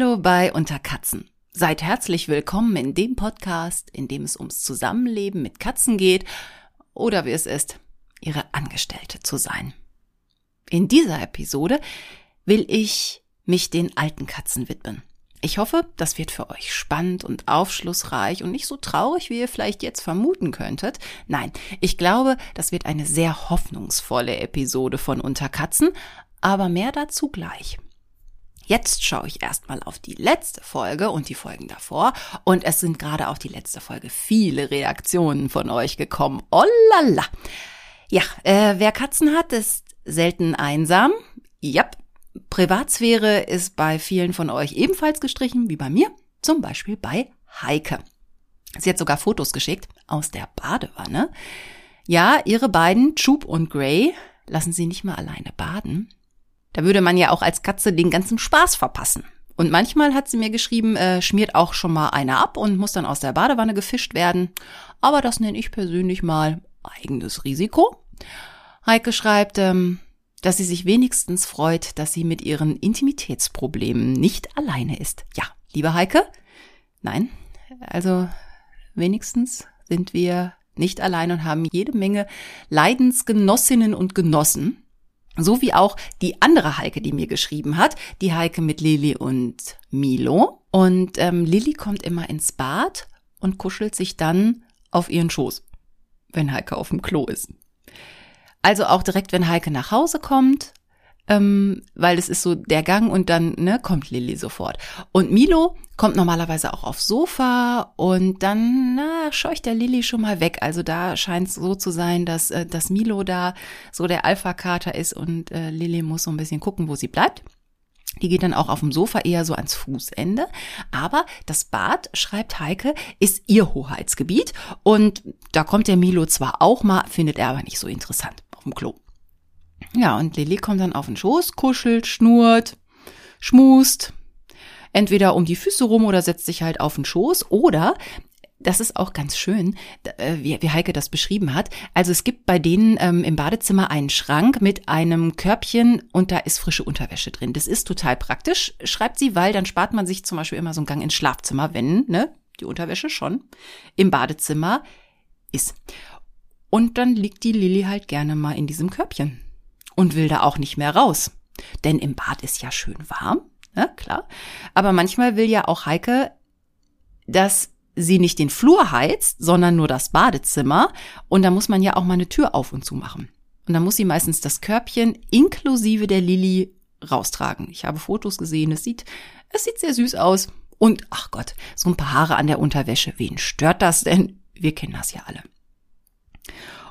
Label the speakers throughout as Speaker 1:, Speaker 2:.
Speaker 1: Hallo bei Unter Katzen. Seid herzlich willkommen in dem Podcast, in dem es ums Zusammenleben mit Katzen geht oder wie es ist, ihre Angestellte zu sein. In dieser Episode will ich mich den alten Katzen widmen. Ich hoffe, das wird für euch spannend und aufschlussreich und nicht so traurig, wie ihr vielleicht jetzt vermuten könntet. Nein, ich glaube, das wird eine sehr hoffnungsvolle Episode von Unter Katzen, aber mehr dazu gleich. Jetzt schaue ich erstmal auf die letzte Folge und die Folgen davor und es sind gerade auf die letzte Folge viele Reaktionen von euch gekommen. Oh lala. Ja, äh, wer Katzen hat, ist selten einsam. Yep, Privatsphäre ist bei vielen von euch ebenfalls gestrichen, wie bei mir, zum Beispiel bei Heike. Sie hat sogar Fotos geschickt aus der Badewanne. Ja, ihre beiden, Troop und Gray, lassen sie nicht mal alleine baden. Da würde man ja auch als Katze den ganzen Spaß verpassen. Und manchmal hat sie mir geschrieben, äh, schmiert auch schon mal einer ab und muss dann aus der Badewanne gefischt werden. Aber das nenne ich persönlich mal eigenes Risiko. Heike schreibt, ähm, dass sie sich wenigstens freut, dass sie mit ihren Intimitätsproblemen nicht alleine ist. Ja, liebe Heike, nein, also wenigstens sind wir nicht allein und haben jede Menge Leidensgenossinnen und Genossen. So wie auch die andere Heike, die mir geschrieben hat, die Heike mit Lilly und Milo. Und ähm, Lilly kommt immer ins Bad und kuschelt sich dann auf ihren Schoß, wenn Heike auf dem Klo ist. Also auch direkt, wenn Heike nach Hause kommt, ähm, weil es ist so der Gang und dann ne, kommt Lilly sofort. Und Milo kommt normalerweise auch aufs Sofa und dann na, scheucht der Lilly schon mal weg. Also da scheint es so zu sein, dass, äh, dass Milo da so der Alpha-Kater ist und äh, Lilly muss so ein bisschen gucken, wo sie bleibt. Die geht dann auch auf dem Sofa eher so ans Fußende. Aber das Bad, schreibt Heike, ist ihr Hoheitsgebiet. Und da kommt der Milo zwar auch mal, findet er aber nicht so interessant auf dem Klo. Ja, und Lilly kommt dann auf den Schoß, kuschelt, schnurrt, schmust, entweder um die Füße rum oder setzt sich halt auf den Schoß oder das ist auch ganz schön, äh, wie, Heike das beschrieben hat. Also es gibt bei denen ähm, im Badezimmer einen Schrank mit einem Körbchen und da ist frische Unterwäsche drin. Das ist total praktisch, schreibt sie, weil dann spart man sich zum Beispiel immer so einen Gang ins Schlafzimmer, wenn ne, die Unterwäsche schon im Badezimmer ist. Und dann liegt die Lilly halt gerne mal in diesem Körbchen und will da auch nicht mehr raus. Denn im Bad ist ja schön warm, ne, klar. Aber manchmal will ja auch Heike, dass sie nicht den Flur heizt, sondern nur das Badezimmer. Und da muss man ja auch mal eine Tür auf und zu machen. Und dann muss sie meistens das Körbchen inklusive der Lilly raustragen. Ich habe Fotos gesehen, es sieht, es sieht sehr süß aus. Und, ach Gott, so ein paar Haare an der Unterwäsche. Wen stört das denn? Wir kennen das ja alle.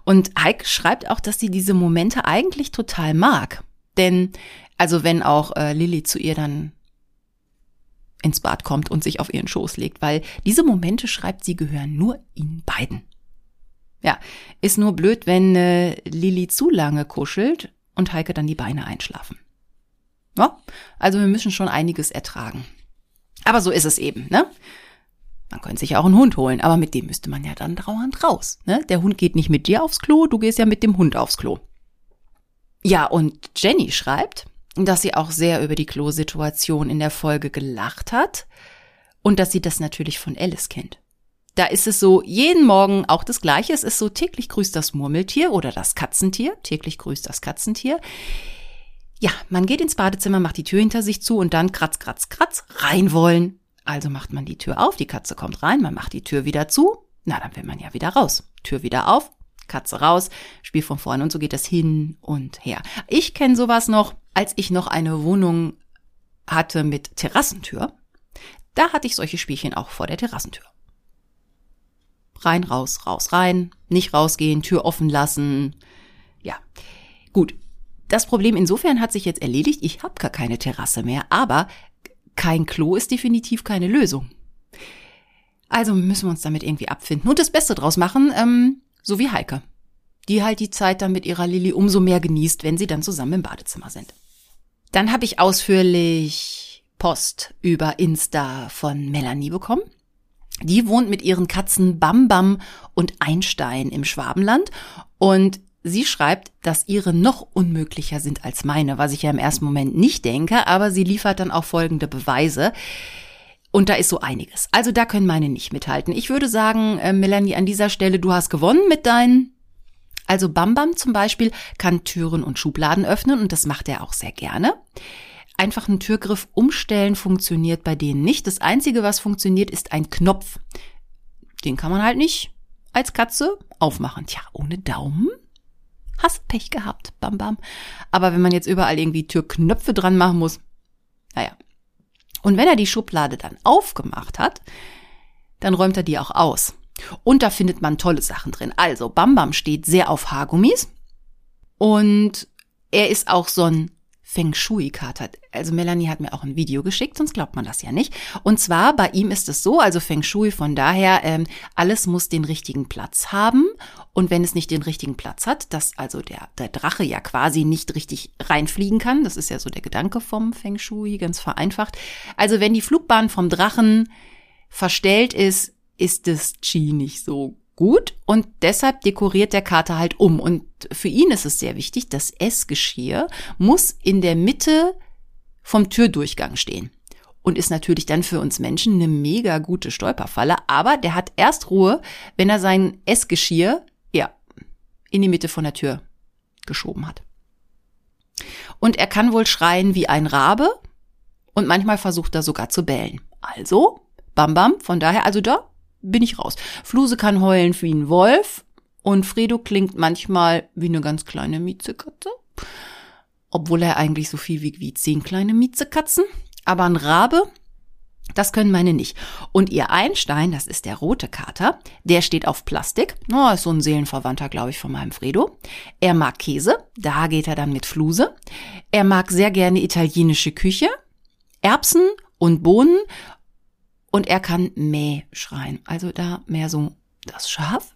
Speaker 1: Und Heike schreibt auch, dass sie diese Momente eigentlich total mag. Denn, also wenn auch äh, Lilly zu ihr dann ins Bad kommt und sich auf ihren Schoß legt, weil diese Momente, schreibt sie, gehören nur ihnen beiden. Ja, ist nur blöd, wenn äh, Lilly zu lange kuschelt und Heike dann die Beine einschlafen. Ja, also wir müssen schon einiges ertragen. Aber so ist es eben, ne? Man könnte sich auch einen Hund holen, aber mit dem müsste man ja dann dauernd raus. Ne? Der Hund geht nicht mit dir aufs Klo, du gehst ja mit dem Hund aufs Klo. Ja, und Jenny schreibt, dass sie auch sehr über die Klosituation in der Folge gelacht hat und dass sie das natürlich von Alice kennt. Da ist es so, jeden Morgen auch das Gleiche. Es ist so, täglich grüßt das Murmeltier oder das Katzentier. Täglich grüßt das Katzentier. Ja, man geht ins Badezimmer, macht die Tür hinter sich zu und dann kratz, kratz, kratz, rein wollen. Also macht man die Tür auf, die Katze kommt rein, man macht die Tür wieder zu. Na, dann will man ja wieder raus. Tür wieder auf, Katze raus, Spiel von vorne und so geht das hin und her. Ich kenne sowas noch, als ich noch eine Wohnung hatte mit Terrassentür. Da hatte ich solche Spielchen auch vor der Terrassentür. Rein, raus, raus, rein, nicht rausgehen, Tür offen lassen. Ja, gut. Das Problem insofern hat sich jetzt erledigt. Ich habe gar keine Terrasse mehr, aber kein Klo ist definitiv keine Lösung. Also müssen wir uns damit irgendwie abfinden und das Beste draus machen. Ähm, so wie Heike, die halt die Zeit dann mit ihrer Lilly umso mehr genießt, wenn sie dann zusammen im Badezimmer sind. Dann habe ich ausführlich Post über Insta von Melanie bekommen. Die wohnt mit ihren Katzen Bam Bam und Einstein im Schwabenland und sie schreibt, dass ihre noch unmöglicher sind als meine, was ich ja im ersten Moment nicht denke, aber sie liefert dann auch folgende Beweise. Und da ist so einiges. Also da können meine nicht mithalten. Ich würde sagen, äh, Melanie, an dieser Stelle, du hast gewonnen mit deinen. Also Bambam zum Beispiel kann Türen und Schubladen öffnen und das macht er auch sehr gerne. Einfach einen Türgriff umstellen funktioniert bei denen nicht. Das Einzige, was funktioniert, ist ein Knopf. Den kann man halt nicht als Katze aufmachen. Tja, ohne Daumen? Hast Pech gehabt, bam bam. Aber wenn man jetzt überall irgendwie Türknöpfe dran machen muss, naja. Und wenn er die Schublade dann aufgemacht hat, dann räumt er die auch aus. Und da findet man tolle Sachen drin. Also Bam Bam steht sehr auf Haargummis und er ist auch so ein Feng Shui-Kater. Also Melanie hat mir auch ein Video geschickt, sonst glaubt man das ja nicht. Und zwar bei ihm ist es so, also Feng Shui von daher, ähm, alles muss den richtigen Platz haben. Und wenn es nicht den richtigen Platz hat, dass also der, der Drache ja quasi nicht richtig reinfliegen kann, das ist ja so der Gedanke vom Feng Shui, ganz vereinfacht. Also wenn die Flugbahn vom Drachen verstellt ist, ist das Qi nicht so gut und deshalb dekoriert der Kater halt um. Und für ihn ist es sehr wichtig, das Essgeschirr muss in der Mitte vom Türdurchgang stehen. Und ist natürlich dann für uns Menschen eine mega gute Stolperfalle. Aber der hat erst Ruhe, wenn er sein Essgeschirr, ja, in die Mitte von der Tür geschoben hat. Und er kann wohl schreien wie ein Rabe und manchmal versucht er sogar zu bellen. Also, Bam Bam, von daher, also da bin ich raus. Fluse kann heulen wie ein Wolf und Fredo klingt manchmal wie eine ganz kleine Miezekatze. Obwohl er eigentlich so viel wiegt wie zehn kleine Miezekatzen. Aber ein Rabe, das können meine nicht. Und ihr Einstein, das ist der rote Kater, der steht auf Plastik. Oh, ist so ein Seelenverwandter, glaube ich, von meinem Fredo. Er mag Käse, da geht er dann mit Fluse. Er mag sehr gerne italienische Küche, Erbsen und Bohnen und er kann Mäh schreien. Also da mehr so das Schaf.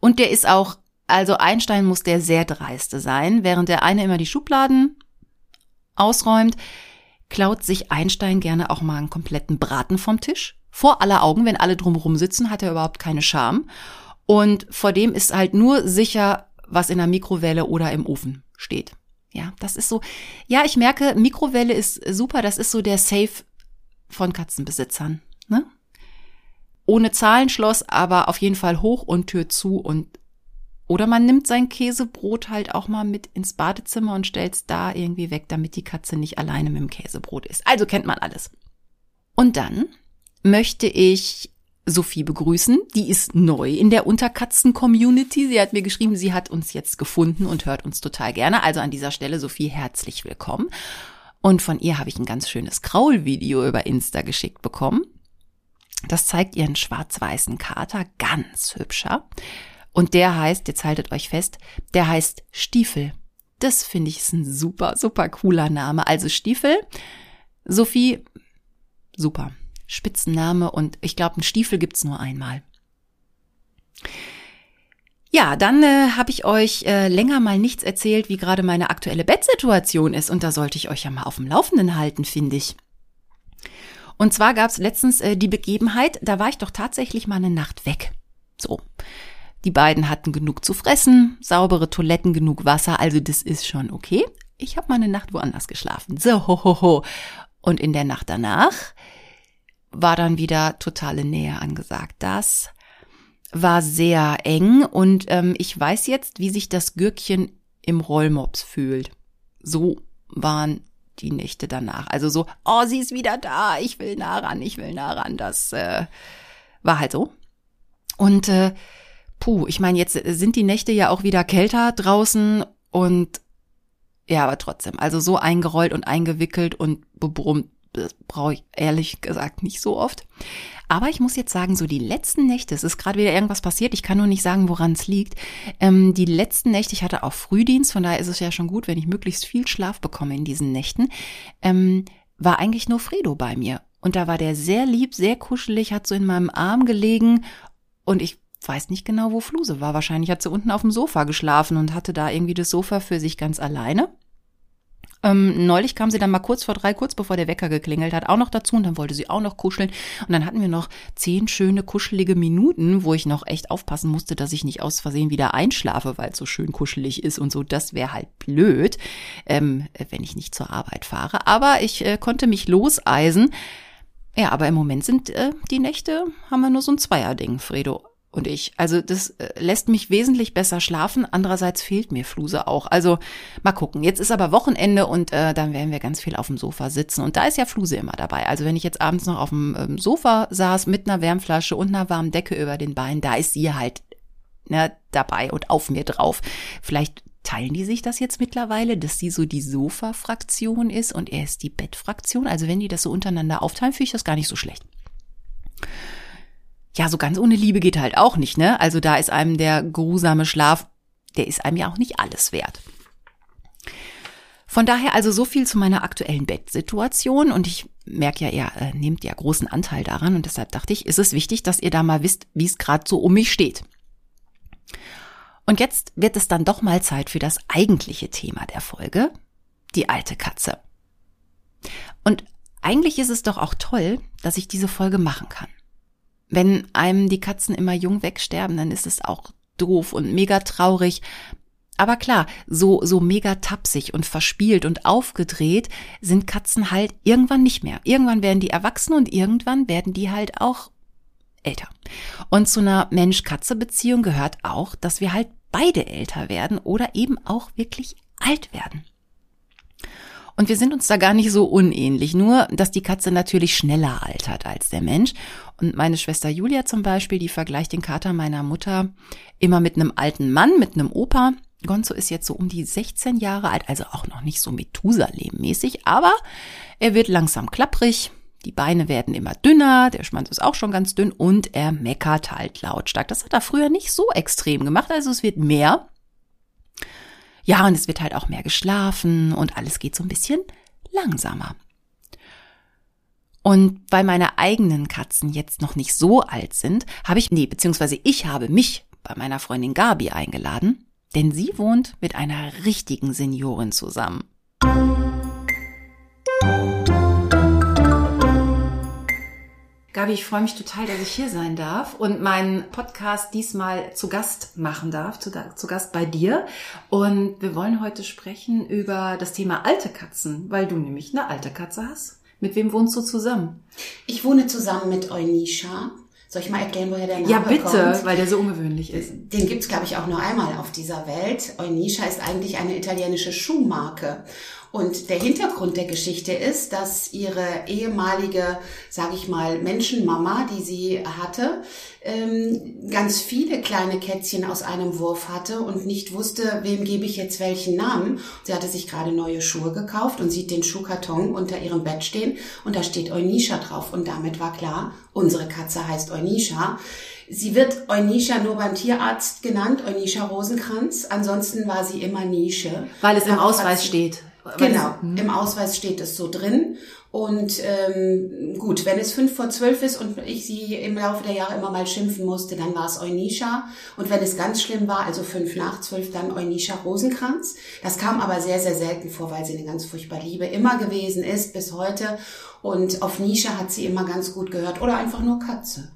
Speaker 1: Und der ist auch, also Einstein muss der sehr dreiste sein. Während der eine immer die Schubladen ausräumt, klaut sich Einstein gerne auch mal einen kompletten Braten vom Tisch. Vor aller Augen, wenn alle drumherum sitzen, hat er überhaupt keine Scham. Und vor dem ist halt nur sicher, was in der Mikrowelle oder im Ofen steht. Ja, das ist so. Ja, ich merke, Mikrowelle ist super. Das ist so der Safe von Katzenbesitzern. Ne? Ohne Zahlenschloss, aber auf jeden Fall hoch und Tür zu und oder man nimmt sein Käsebrot halt auch mal mit ins Badezimmer und stellt es da irgendwie weg, damit die Katze nicht alleine mit dem Käsebrot ist. Also kennt man alles. Und dann möchte ich Sophie begrüßen. Die ist neu in der Unterkatzen-Community. Sie hat mir geschrieben, sie hat uns jetzt gefunden und hört uns total gerne. Also an dieser Stelle, Sophie, herzlich willkommen. Und von ihr habe ich ein ganz schönes Kraulvideo über Insta geschickt bekommen. Das zeigt ihren schwarz-weißen Kater, ganz hübscher. Und der heißt, jetzt haltet euch fest, der heißt Stiefel. Das finde ich ist ein super, super cooler Name. Also Stiefel, Sophie, super. Spitzenname und ich glaube, einen Stiefel gibt's nur einmal. Ja, dann äh, habe ich euch äh, länger mal nichts erzählt, wie gerade meine aktuelle Bettsituation ist. Und da sollte ich euch ja mal auf dem Laufenden halten, finde ich. Und zwar gab es letztens äh, die Begebenheit, da war ich doch tatsächlich mal eine Nacht weg. So. Die beiden hatten genug zu fressen, saubere Toiletten, genug Wasser, also das ist schon okay. Ich habe mal eine Nacht woanders geschlafen. So, ho, ho, ho. Und in der Nacht danach war dann wieder totale Nähe angesagt. Das war sehr eng und ähm, ich weiß jetzt, wie sich das Gürkchen im Rollmops fühlt. So waren die Nächte danach. Also so, oh, sie ist wieder da, ich will nah ran, ich will nah ran. Das äh, war halt so. Und äh, puh, ich meine, jetzt sind die Nächte ja auch wieder kälter draußen und ja, aber trotzdem, also so eingerollt und eingewickelt und bebrummt, das brauche ich ehrlich gesagt nicht so oft. Aber ich muss jetzt sagen, so die letzten Nächte, es ist gerade wieder irgendwas passiert, ich kann nur nicht sagen, woran es liegt. Ähm, die letzten Nächte, ich hatte auch Frühdienst, von daher ist es ja schon gut, wenn ich möglichst viel Schlaf bekomme in diesen Nächten, ähm, war eigentlich nur Fredo bei mir. Und da war der sehr lieb, sehr kuschelig, hat so in meinem Arm gelegen und ich weiß nicht genau, wo Fluse war. Wahrscheinlich hat sie unten auf dem Sofa geschlafen und hatte da irgendwie das Sofa für sich ganz alleine. Ähm, neulich kam sie dann mal kurz vor drei, kurz bevor der Wecker geklingelt hat, auch noch dazu und dann wollte sie auch noch kuscheln. Und dann hatten wir noch zehn schöne, kuschelige Minuten, wo ich noch echt aufpassen musste, dass ich nicht aus Versehen wieder einschlafe, weil es so schön kuschelig ist und so. Das wäre halt blöd, ähm, wenn ich nicht zur Arbeit fahre. Aber ich äh, konnte mich loseisen. Ja, aber im Moment sind äh, die Nächte, haben wir nur so ein Zweierding, Fredo und ich. Also das äh, lässt mich wesentlich besser schlafen. Andererseits fehlt mir Fluse auch. Also mal gucken. Jetzt ist aber Wochenende und äh, dann werden wir ganz viel auf dem Sofa sitzen. Und da ist ja Fluse immer dabei. Also wenn ich jetzt abends noch auf dem ähm, Sofa saß mit einer Wärmflasche und einer warmen Decke über den Beinen, da ist sie halt ne, dabei und auf mir drauf. Vielleicht teilen die sich das jetzt mittlerweile, dass sie so die Sofa-Fraktion ist und er ist die Bett-Fraktion. Also wenn die das so untereinander aufteilen, finde ich das gar nicht so schlecht ja, so ganz ohne Liebe geht halt auch nicht, ne? Also da ist einem der geruhsame Schlaf, der ist einem ja auch nicht alles wert. Von daher also so viel zu meiner aktuellen Bettsituation und ich merke ja, ihr äh, nehmt ja großen Anteil daran und deshalb dachte ich, ist es wichtig, dass ihr da mal wisst, wie es gerade so um mich steht. Und jetzt wird es dann doch mal Zeit für das eigentliche Thema der Folge, die alte Katze. Und eigentlich ist es doch auch toll, dass ich diese Folge machen kann. Wenn einem die Katzen immer jung wegsterben, dann ist es auch doof und mega traurig. Aber klar, so, so mega tapsig und verspielt und aufgedreht sind Katzen halt irgendwann nicht mehr. Irgendwann werden die erwachsen und irgendwann werden die halt auch älter. Und zu einer Mensch-Katze-Beziehung gehört auch, dass wir halt beide älter werden oder eben auch wirklich alt werden. Und wir sind uns da gar nicht so unähnlich, nur dass die Katze natürlich schneller altert als der Mensch. Und meine Schwester Julia zum Beispiel, die vergleicht den Kater meiner Mutter immer mit einem alten Mann, mit einem Opa. Gonzo ist jetzt so um die 16 Jahre alt, also auch noch nicht so Methusalem-mäßig, aber er wird langsam klapprig, die Beine werden immer dünner, der Schwanz ist auch schon ganz dünn und er meckert halt lautstark. Das hat er früher nicht so extrem gemacht, also es wird mehr. Ja, und es wird halt auch mehr geschlafen und alles geht so ein bisschen langsamer. Und weil meine eigenen Katzen jetzt noch nicht so alt sind, habe ich, nee, beziehungsweise ich habe mich bei meiner Freundin Gabi eingeladen, denn sie wohnt mit einer richtigen Seniorin zusammen. Gabi, ich freue mich total, dass ich hier sein darf und meinen Podcast diesmal zu Gast machen darf, zu, zu, Gast bei dir. Und wir wollen heute sprechen über das Thema alte Katzen, weil du nämlich eine alte Katze hast. Mit wem wohnst du zusammen?
Speaker 2: Ich wohne zusammen mit Eunisha. Soll ich mal erklären, woher der Name
Speaker 1: kommt? Ja, bitte,
Speaker 2: kommt?
Speaker 1: weil der so ungewöhnlich ist.
Speaker 2: Den gibt's, glaube ich, auch nur einmal auf dieser Welt. Eunisha ist eigentlich eine italienische Schuhmarke. Und der Hintergrund der Geschichte ist, dass ihre ehemalige, sage ich mal, Menschenmama, die sie hatte, ähm, ganz viele kleine Kätzchen aus einem Wurf hatte und nicht wusste, wem gebe ich jetzt welchen Namen. Sie hatte sich gerade neue Schuhe gekauft und sieht den Schuhkarton unter ihrem Bett stehen und da steht Eunisha drauf. Und damit war klar, unsere Katze heißt Eunisha. Sie wird Eunisha nur beim Tierarzt genannt, Eunisha Rosenkranz. Ansonsten war sie immer Nische.
Speaker 1: Weil es im Ausweis steht.
Speaker 2: Genau, hm. im Ausweis steht es so drin. Und ähm, gut, wenn es fünf vor zwölf ist und ich sie im Laufe der Jahre immer mal schimpfen musste, dann war es Eunisha. Und wenn es ganz schlimm war, also fünf nach zwölf, dann Eunisha Rosenkranz. Das kam aber sehr, sehr selten vor, weil sie eine ganz furchtbar Liebe immer gewesen ist bis heute. Und auf Nisha hat sie immer ganz gut gehört. Oder einfach nur Katze.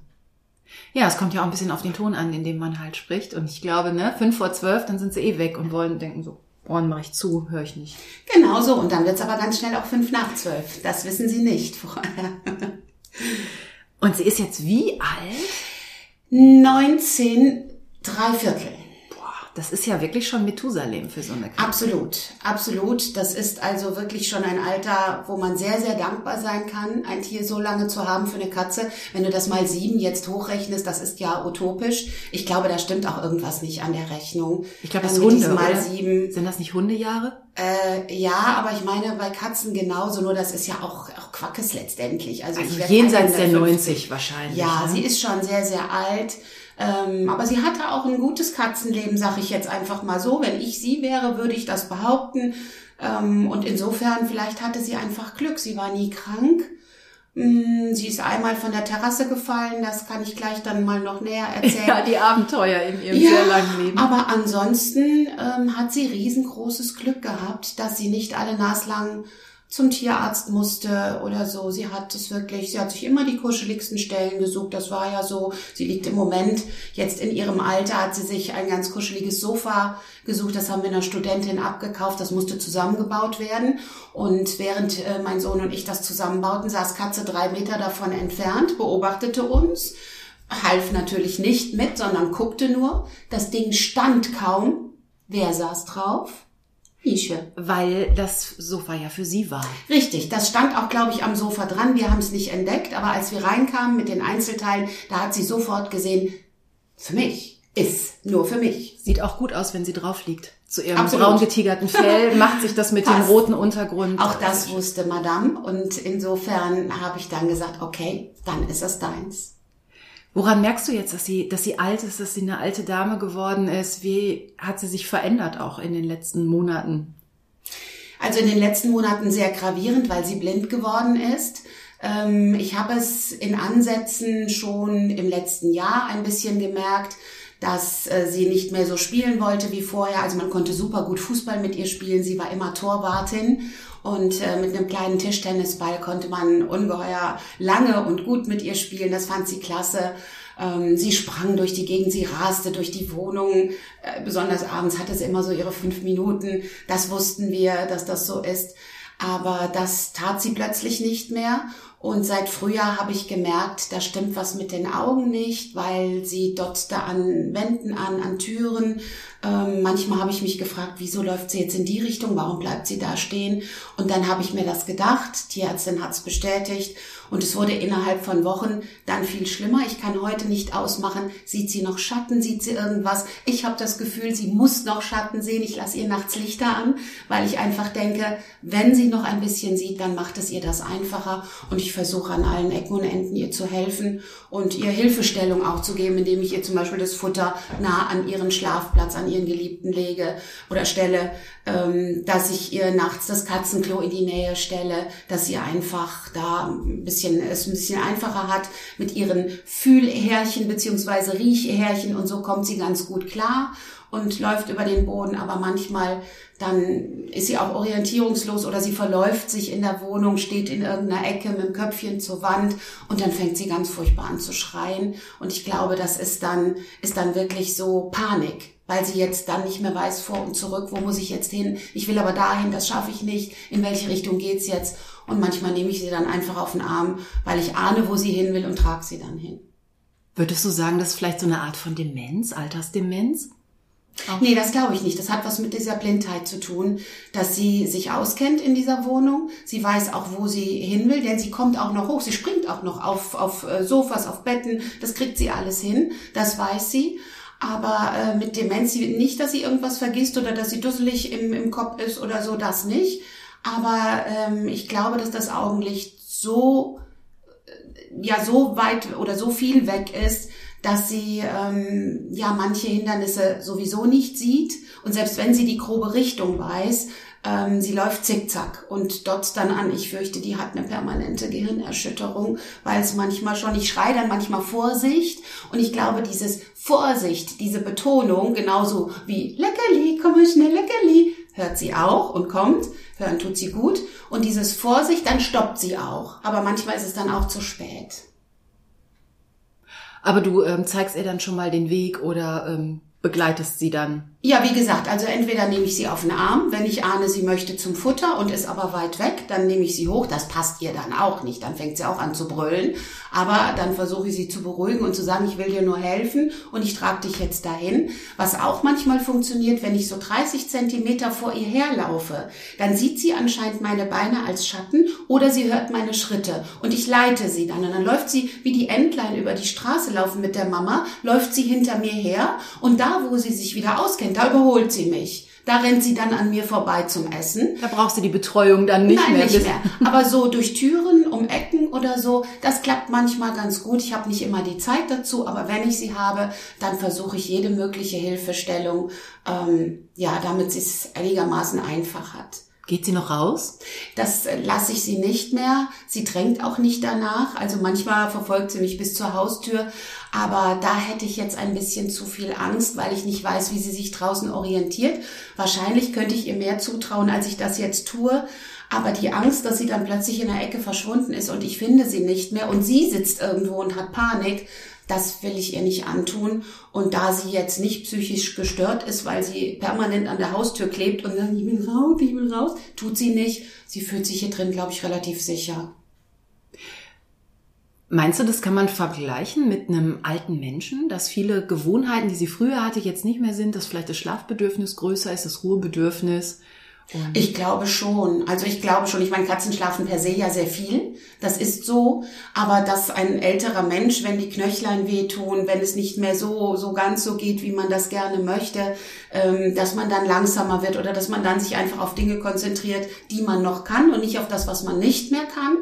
Speaker 1: Ja, es kommt ja auch ein bisschen auf den Ton an, in dem man halt spricht. Und ich glaube, ne, fünf vor zwölf, dann sind sie eh weg und wollen denken so, Ohren mache ich zu, höre ich nicht.
Speaker 2: Genau so. Und dann wird's aber ganz schnell auch fünf nach zwölf. Das wissen Sie nicht vorher.
Speaker 1: Und sie ist jetzt wie alt?
Speaker 2: 19, drei Viertel.
Speaker 1: Das ist ja wirklich schon Methusalem für so eine Katze.
Speaker 2: Absolut, absolut. Das ist also wirklich schon ein Alter, wo man sehr, sehr dankbar sein kann, ein Tier so lange zu haben für eine Katze. Wenn du das mal sieben jetzt hochrechnest, das ist ja utopisch. Ich glaube, da stimmt auch irgendwas nicht an der Rechnung.
Speaker 1: Ich glaube, das ist Hunde, mal oder? sieben. Sind das nicht Hundejahre?
Speaker 2: Äh, ja, aber ich meine bei Katzen genauso, nur das ist ja auch, auch Quackes letztendlich.
Speaker 1: Also, also jenseits der 90 wahrscheinlich.
Speaker 2: Ja, ne? sie ist schon sehr, sehr alt. Ähm, aber sie hatte auch ein gutes Katzenleben, sage ich jetzt einfach mal so. Wenn ich sie wäre, würde ich das behaupten. Ähm, und insofern, vielleicht hatte sie einfach Glück. Sie war nie krank. Mm, Sie ist einmal von der Terrasse gefallen, das kann ich gleich dann mal noch näher erzählen.
Speaker 1: Ja, die Abenteuer in ihrem sehr langen Leben.
Speaker 2: Aber ansonsten ähm, hat sie riesengroßes Glück gehabt, dass sie nicht alle naslang zum Tierarzt musste oder so. Sie hat es wirklich, sie hat sich immer die kuscheligsten Stellen gesucht. Das war ja so. Sie liegt im Moment, jetzt in ihrem Alter, hat sie sich ein ganz kuscheliges Sofa gesucht. Das haben wir einer Studentin abgekauft. Das musste zusammengebaut werden. Und während äh, mein Sohn und ich das zusammenbauten, saß Katze drei Meter davon entfernt, beobachtete uns, half natürlich nicht mit, sondern guckte nur. Das Ding stand kaum. Wer saß drauf?
Speaker 1: Nische. Weil das Sofa ja für sie war.
Speaker 2: Richtig, das stand auch, glaube ich, am Sofa dran. Wir haben es nicht entdeckt, aber als wir reinkamen mit den Einzelteilen, da hat sie sofort gesehen, für mich, ist nur für mich.
Speaker 1: Sieht auch gut aus, wenn sie drauf liegt. Zu ihrem Absolut. braun getigerten Fell macht sich das mit dem roten Untergrund.
Speaker 2: Auch das wusste Madame und insofern habe ich dann gesagt, okay, dann ist es deins.
Speaker 1: Woran merkst du jetzt, dass sie, dass sie alt ist, dass sie eine alte Dame geworden ist? Wie hat sie sich verändert auch in den letzten Monaten?
Speaker 2: Also in den letzten Monaten sehr gravierend, weil sie blind geworden ist. Ähm, ich habe es in Ansätzen schon im letzten Jahr ein bisschen gemerkt, dass äh, sie nicht mehr so spielen wollte wie vorher. Also man konnte super gut Fußball mit ihr spielen. Sie war immer Torwartin und äh, mit einem kleinen Tischtennisball konnte man ungeheuer lange und gut mit ihr spielen. Das fand sie klasse. Ähm, sie sprang durch die Gegend, sie raste durch die Wohnung. Äh, besonders abends hatte sie immer so ihre fünf Minuten. Das wussten wir, dass das so ist. Aber das tat sie plötzlich nicht mehr. Und seit Frühjahr habe ich gemerkt, da stimmt was mit den Augen nicht, weil sie da an Wänden an, an Türen. Ähm, manchmal habe ich mich gefragt, wieso läuft sie jetzt in die Richtung, warum bleibt sie da stehen? Und dann habe ich mir das gedacht, Tierärztin hat es bestätigt und es wurde innerhalb von Wochen dann viel schlimmer. Ich kann heute nicht ausmachen, sieht sie noch Schatten, sieht sie irgendwas. Ich habe das Gefühl, sie muss noch Schatten sehen. Ich lasse ihr nachts Lichter an, weil ich einfach denke, wenn sie noch ein bisschen sieht, dann macht es ihr das einfacher. Und ich versuche an allen Ecken und Enden ihr zu helfen und ihr Hilfestellung auch zu geben, indem ich ihr zum Beispiel das Futter nah an ihren Schlafplatz, an ihren Geliebten lege oder stelle, ähm, dass ich ihr nachts das Katzenklo in die Nähe stelle, dass sie einfach da ein bisschen, es ein bisschen einfacher hat mit ihren Fühlhärchen beziehungsweise Riechhärchen und so kommt sie ganz gut klar und läuft über den Boden, aber manchmal dann ist sie auch orientierungslos oder sie verläuft sich in der Wohnung, steht in irgendeiner Ecke mit dem Köpfchen zur Wand und dann fängt sie ganz furchtbar an zu schreien. Und ich glaube, das ist dann ist dann wirklich so Panik, weil sie jetzt dann nicht mehr weiß vor und zurück, wo muss ich jetzt hin? Ich will aber dahin, das schaffe ich nicht. In welche Richtung geht's jetzt? Und manchmal nehme ich sie dann einfach auf den Arm, weil ich ahne, wo sie hin will und trage sie dann hin.
Speaker 1: Würdest du sagen, das ist vielleicht so eine Art von Demenz, Altersdemenz?
Speaker 2: Auch. Nee, das glaube ich nicht. Das hat was mit dieser Blindheit zu tun, dass sie sich auskennt in dieser Wohnung. Sie weiß auch, wo sie hin will, denn sie kommt auch noch hoch. Sie springt auch noch auf, auf äh, Sofas, auf Betten. Das kriegt sie alles hin. Das weiß sie. Aber äh, mit Demenz nicht, dass sie irgendwas vergisst oder dass sie dusselig im, im Kopf ist oder so, das nicht. Aber ähm, ich glaube, dass das Augenlicht so, äh, ja, so weit oder so viel weg ist, dass sie ähm, ja manche Hindernisse sowieso nicht sieht und selbst wenn sie die grobe Richtung weiß, ähm, sie läuft zickzack und dort dann an. Ich fürchte, die hat eine permanente Gehirnerschütterung, weil es manchmal schon, ich schreie dann manchmal Vorsicht und ich glaube, dieses Vorsicht, diese Betonung, genauso wie Leckerli, komm mal schnell, Leckerli, hört sie auch und kommt, hören tut sie gut und dieses Vorsicht, dann stoppt sie auch. Aber manchmal ist es dann auch zu spät.
Speaker 1: Aber du ähm, zeigst ihr dann schon mal den Weg oder ähm, begleitest sie dann?
Speaker 2: Ja, wie gesagt, also entweder nehme ich sie auf den Arm, wenn ich ahne, sie möchte zum Futter und ist aber weit weg, dann nehme ich sie hoch. Das passt ihr dann auch nicht. Dann fängt sie auch an zu brüllen. Aber dann versuche ich sie zu beruhigen und zu sagen, ich will dir nur helfen und ich trage dich jetzt dahin. Was auch manchmal funktioniert, wenn ich so 30 Zentimeter vor ihr herlaufe, dann sieht sie anscheinend meine Beine als Schatten oder sie hört meine Schritte und ich leite sie dann. Und dann läuft sie, wie die Entlein über die Straße laufen mit der Mama, läuft sie hinter mir her und da, wo sie sich wieder auskennt, da überholt sie mich. Da rennt sie dann an mir vorbei zum Essen.
Speaker 1: Da brauchst du die Betreuung dann nicht
Speaker 2: Nein,
Speaker 1: mehr.
Speaker 2: nicht mehr. Aber so durch Türen, um Ecken oder so, das klappt manchmal ganz gut. Ich habe nicht immer die Zeit dazu, aber wenn ich sie habe, dann versuche ich jede mögliche Hilfestellung, ähm, ja, damit sie es einigermaßen einfach hat.
Speaker 1: Geht sie noch raus?
Speaker 2: Das äh, lasse ich sie nicht mehr. Sie drängt auch nicht danach. Also manchmal verfolgt sie mich bis zur Haustür. Aber da hätte ich jetzt ein bisschen zu viel Angst, weil ich nicht weiß, wie sie sich draußen orientiert. Wahrscheinlich könnte ich ihr mehr zutrauen, als ich das jetzt tue. Aber die Angst, dass sie dann plötzlich in der Ecke verschwunden ist und ich finde sie nicht mehr und sie sitzt irgendwo und hat Panik, das will ich ihr nicht antun. Und da sie jetzt nicht psychisch gestört ist, weil sie permanent an der Haustür klebt und sagt, ich will raus, ich will raus, tut sie nicht. Sie fühlt sich hier drin, glaube ich, relativ sicher.
Speaker 1: Meinst du, das kann man vergleichen mit einem alten Menschen, dass viele Gewohnheiten, die sie früher hatte, jetzt nicht mehr sind, dass vielleicht das Schlafbedürfnis größer ist, das Ruhebedürfnis?
Speaker 2: Ich glaube schon. Also ich glaube schon. Ich meine, Katzen schlafen per se ja sehr viel. Das ist so. Aber dass ein älterer Mensch, wenn die Knöchlein wehtun, wenn es nicht mehr so, so ganz so geht, wie man das gerne möchte, ähm, dass man dann langsamer wird oder dass man dann sich einfach auf Dinge konzentriert, die man noch kann und nicht auf das, was man nicht mehr kann.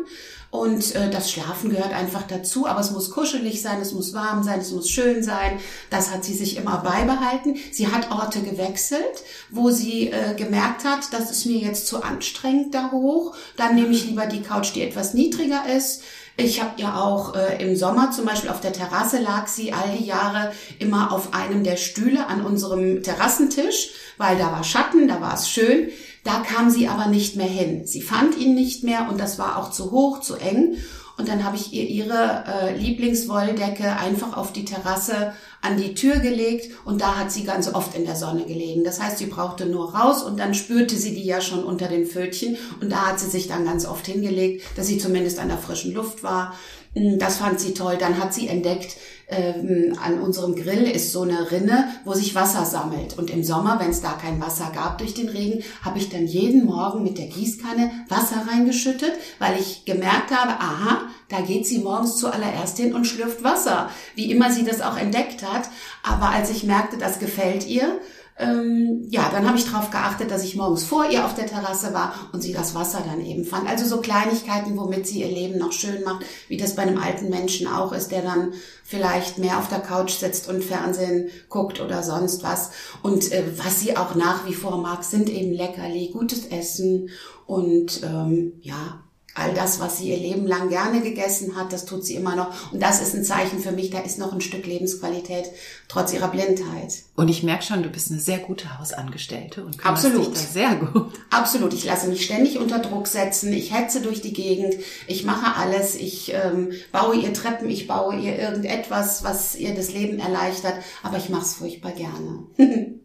Speaker 2: Und äh, das Schlafen gehört einfach dazu, aber es muss kuschelig sein, es muss warm sein, es muss schön sein. Das hat sie sich immer beibehalten. Sie hat Orte gewechselt, wo sie äh, gemerkt hat, das ist mir jetzt zu anstrengend da hoch. Dann nehme ich lieber die Couch, die etwas niedriger ist. Ich habe ja auch äh, im Sommer zum Beispiel auf der Terrasse lag sie all die Jahre immer auf einem der Stühle an unserem Terrassentisch, weil da war Schatten, da war es schön. Da kam sie aber nicht mehr hin. Sie fand ihn nicht mehr und das war auch zu hoch, zu eng. Und dann habe ich ihr ihre äh, Lieblingswolldecke einfach auf die Terrasse an die Tür gelegt und da hat sie ganz oft in der Sonne gelegen. Das heißt, sie brauchte nur raus und dann spürte sie die ja schon unter den Pfötchen und da hat sie sich dann ganz oft hingelegt, dass sie zumindest an der frischen Luft war. Hm, das fand sie toll. Dann hat sie entdeckt, ähm, an unserem Grill ist so eine Rinne, wo sich Wasser sammelt. Und im Sommer, wenn es da kein Wasser gab durch den Regen, habe ich dann jeden Morgen mit der Gießkanne Wasser reingeschüttet, weil ich gemerkt habe, aha, da geht sie morgens zuallererst hin und schlürft Wasser. Wie immer sie das auch entdeckt hat. Aber als ich merkte, das gefällt ihr, ähm, ja, dann habe ich darauf geachtet, dass ich morgens vor ihr auf der Terrasse war und sie das Wasser dann eben fand. Also so Kleinigkeiten, womit sie ihr Leben noch schön macht, wie das bei einem alten Menschen auch ist, der dann vielleicht mehr auf der Couch sitzt und Fernsehen guckt oder sonst was. Und äh, was sie auch nach wie vor mag, sind eben Leckerli, gutes Essen und ähm, ja, all das, was sie ihr Leben lang gerne gegessen hat, das tut sie immer noch. Und das ist ein Zeichen für mich, da ist noch ein Stück Lebensqualität, trotz ihrer Blindheit.
Speaker 1: Und ich merke schon, du bist eine sehr gute Hausangestellte und
Speaker 2: Absolut.
Speaker 1: dich da sehr gut.
Speaker 2: Absolut. Ich lasse mich ständig unter Druck setzen. Ich hetze durch die Gegend. Ich mache alles. Ich ähm, baue ihr Treppen. Ich baue ihr irgendetwas, was ihr das Leben erleichtert. Aber ich mache es furchtbar gerne.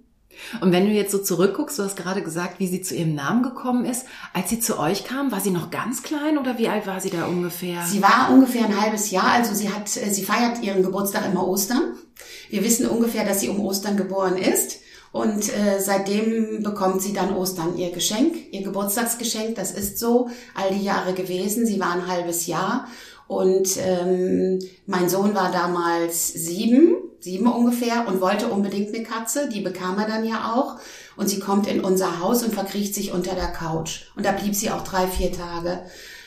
Speaker 1: Und wenn du jetzt so zurückguckst, du hast gerade gesagt, wie sie zu ihrem Namen gekommen ist. Als sie zu euch kam, war sie noch ganz klein oder wie alt war sie da ungefähr?
Speaker 2: Sie war ungefähr ein halbes Jahr. Also sie hat, äh, sie feiert ihren Geburtstag immer Ostern. Wir wissen ungefähr, dass sie um Ostern geboren ist. Und äh, seitdem bekommt sie dann Ostern ihr Geschenk, ihr Geburtstagsgeschenk. Das ist so all die Jahre gewesen. Sie war ein halbes Jahr. Und ähm, mein Sohn war damals sieben sieben ungefähr und wollte unbedingt eine Katze. Die bekam er dann ja auch. Und sie kommt in unser Haus und verkriecht sich unter der Couch. Und da blieb sie auch drei, vier Tage.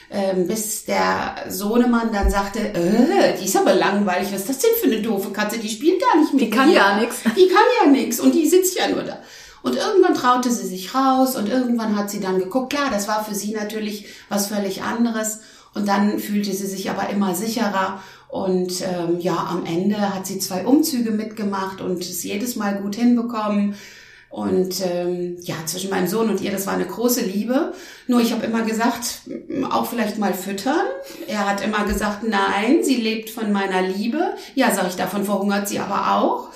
Speaker 2: Ähm, bis der Sohnemann dann sagte, äh, die ist aber langweilig, was ist das denn für eine doofe Katze, die spielt gar nicht mit
Speaker 1: Die kann
Speaker 2: mir.
Speaker 1: ja nichts.
Speaker 2: Die kann ja nichts und die sitzt ja nur da. Und irgendwann traute sie sich raus und irgendwann hat sie dann geguckt. Klar, das war für sie natürlich was völlig anderes. Und dann fühlte sie sich aber immer sicherer und ähm, ja, am Ende hat sie zwei Umzüge mitgemacht und es jedes Mal gut hinbekommen. Und ähm, ja, zwischen meinem Sohn und ihr, das war eine große Liebe. Nur ich habe immer gesagt, auch vielleicht mal füttern. Er hat immer gesagt, nein, sie lebt von meiner Liebe. Ja, sag ich, davon verhungert sie aber auch.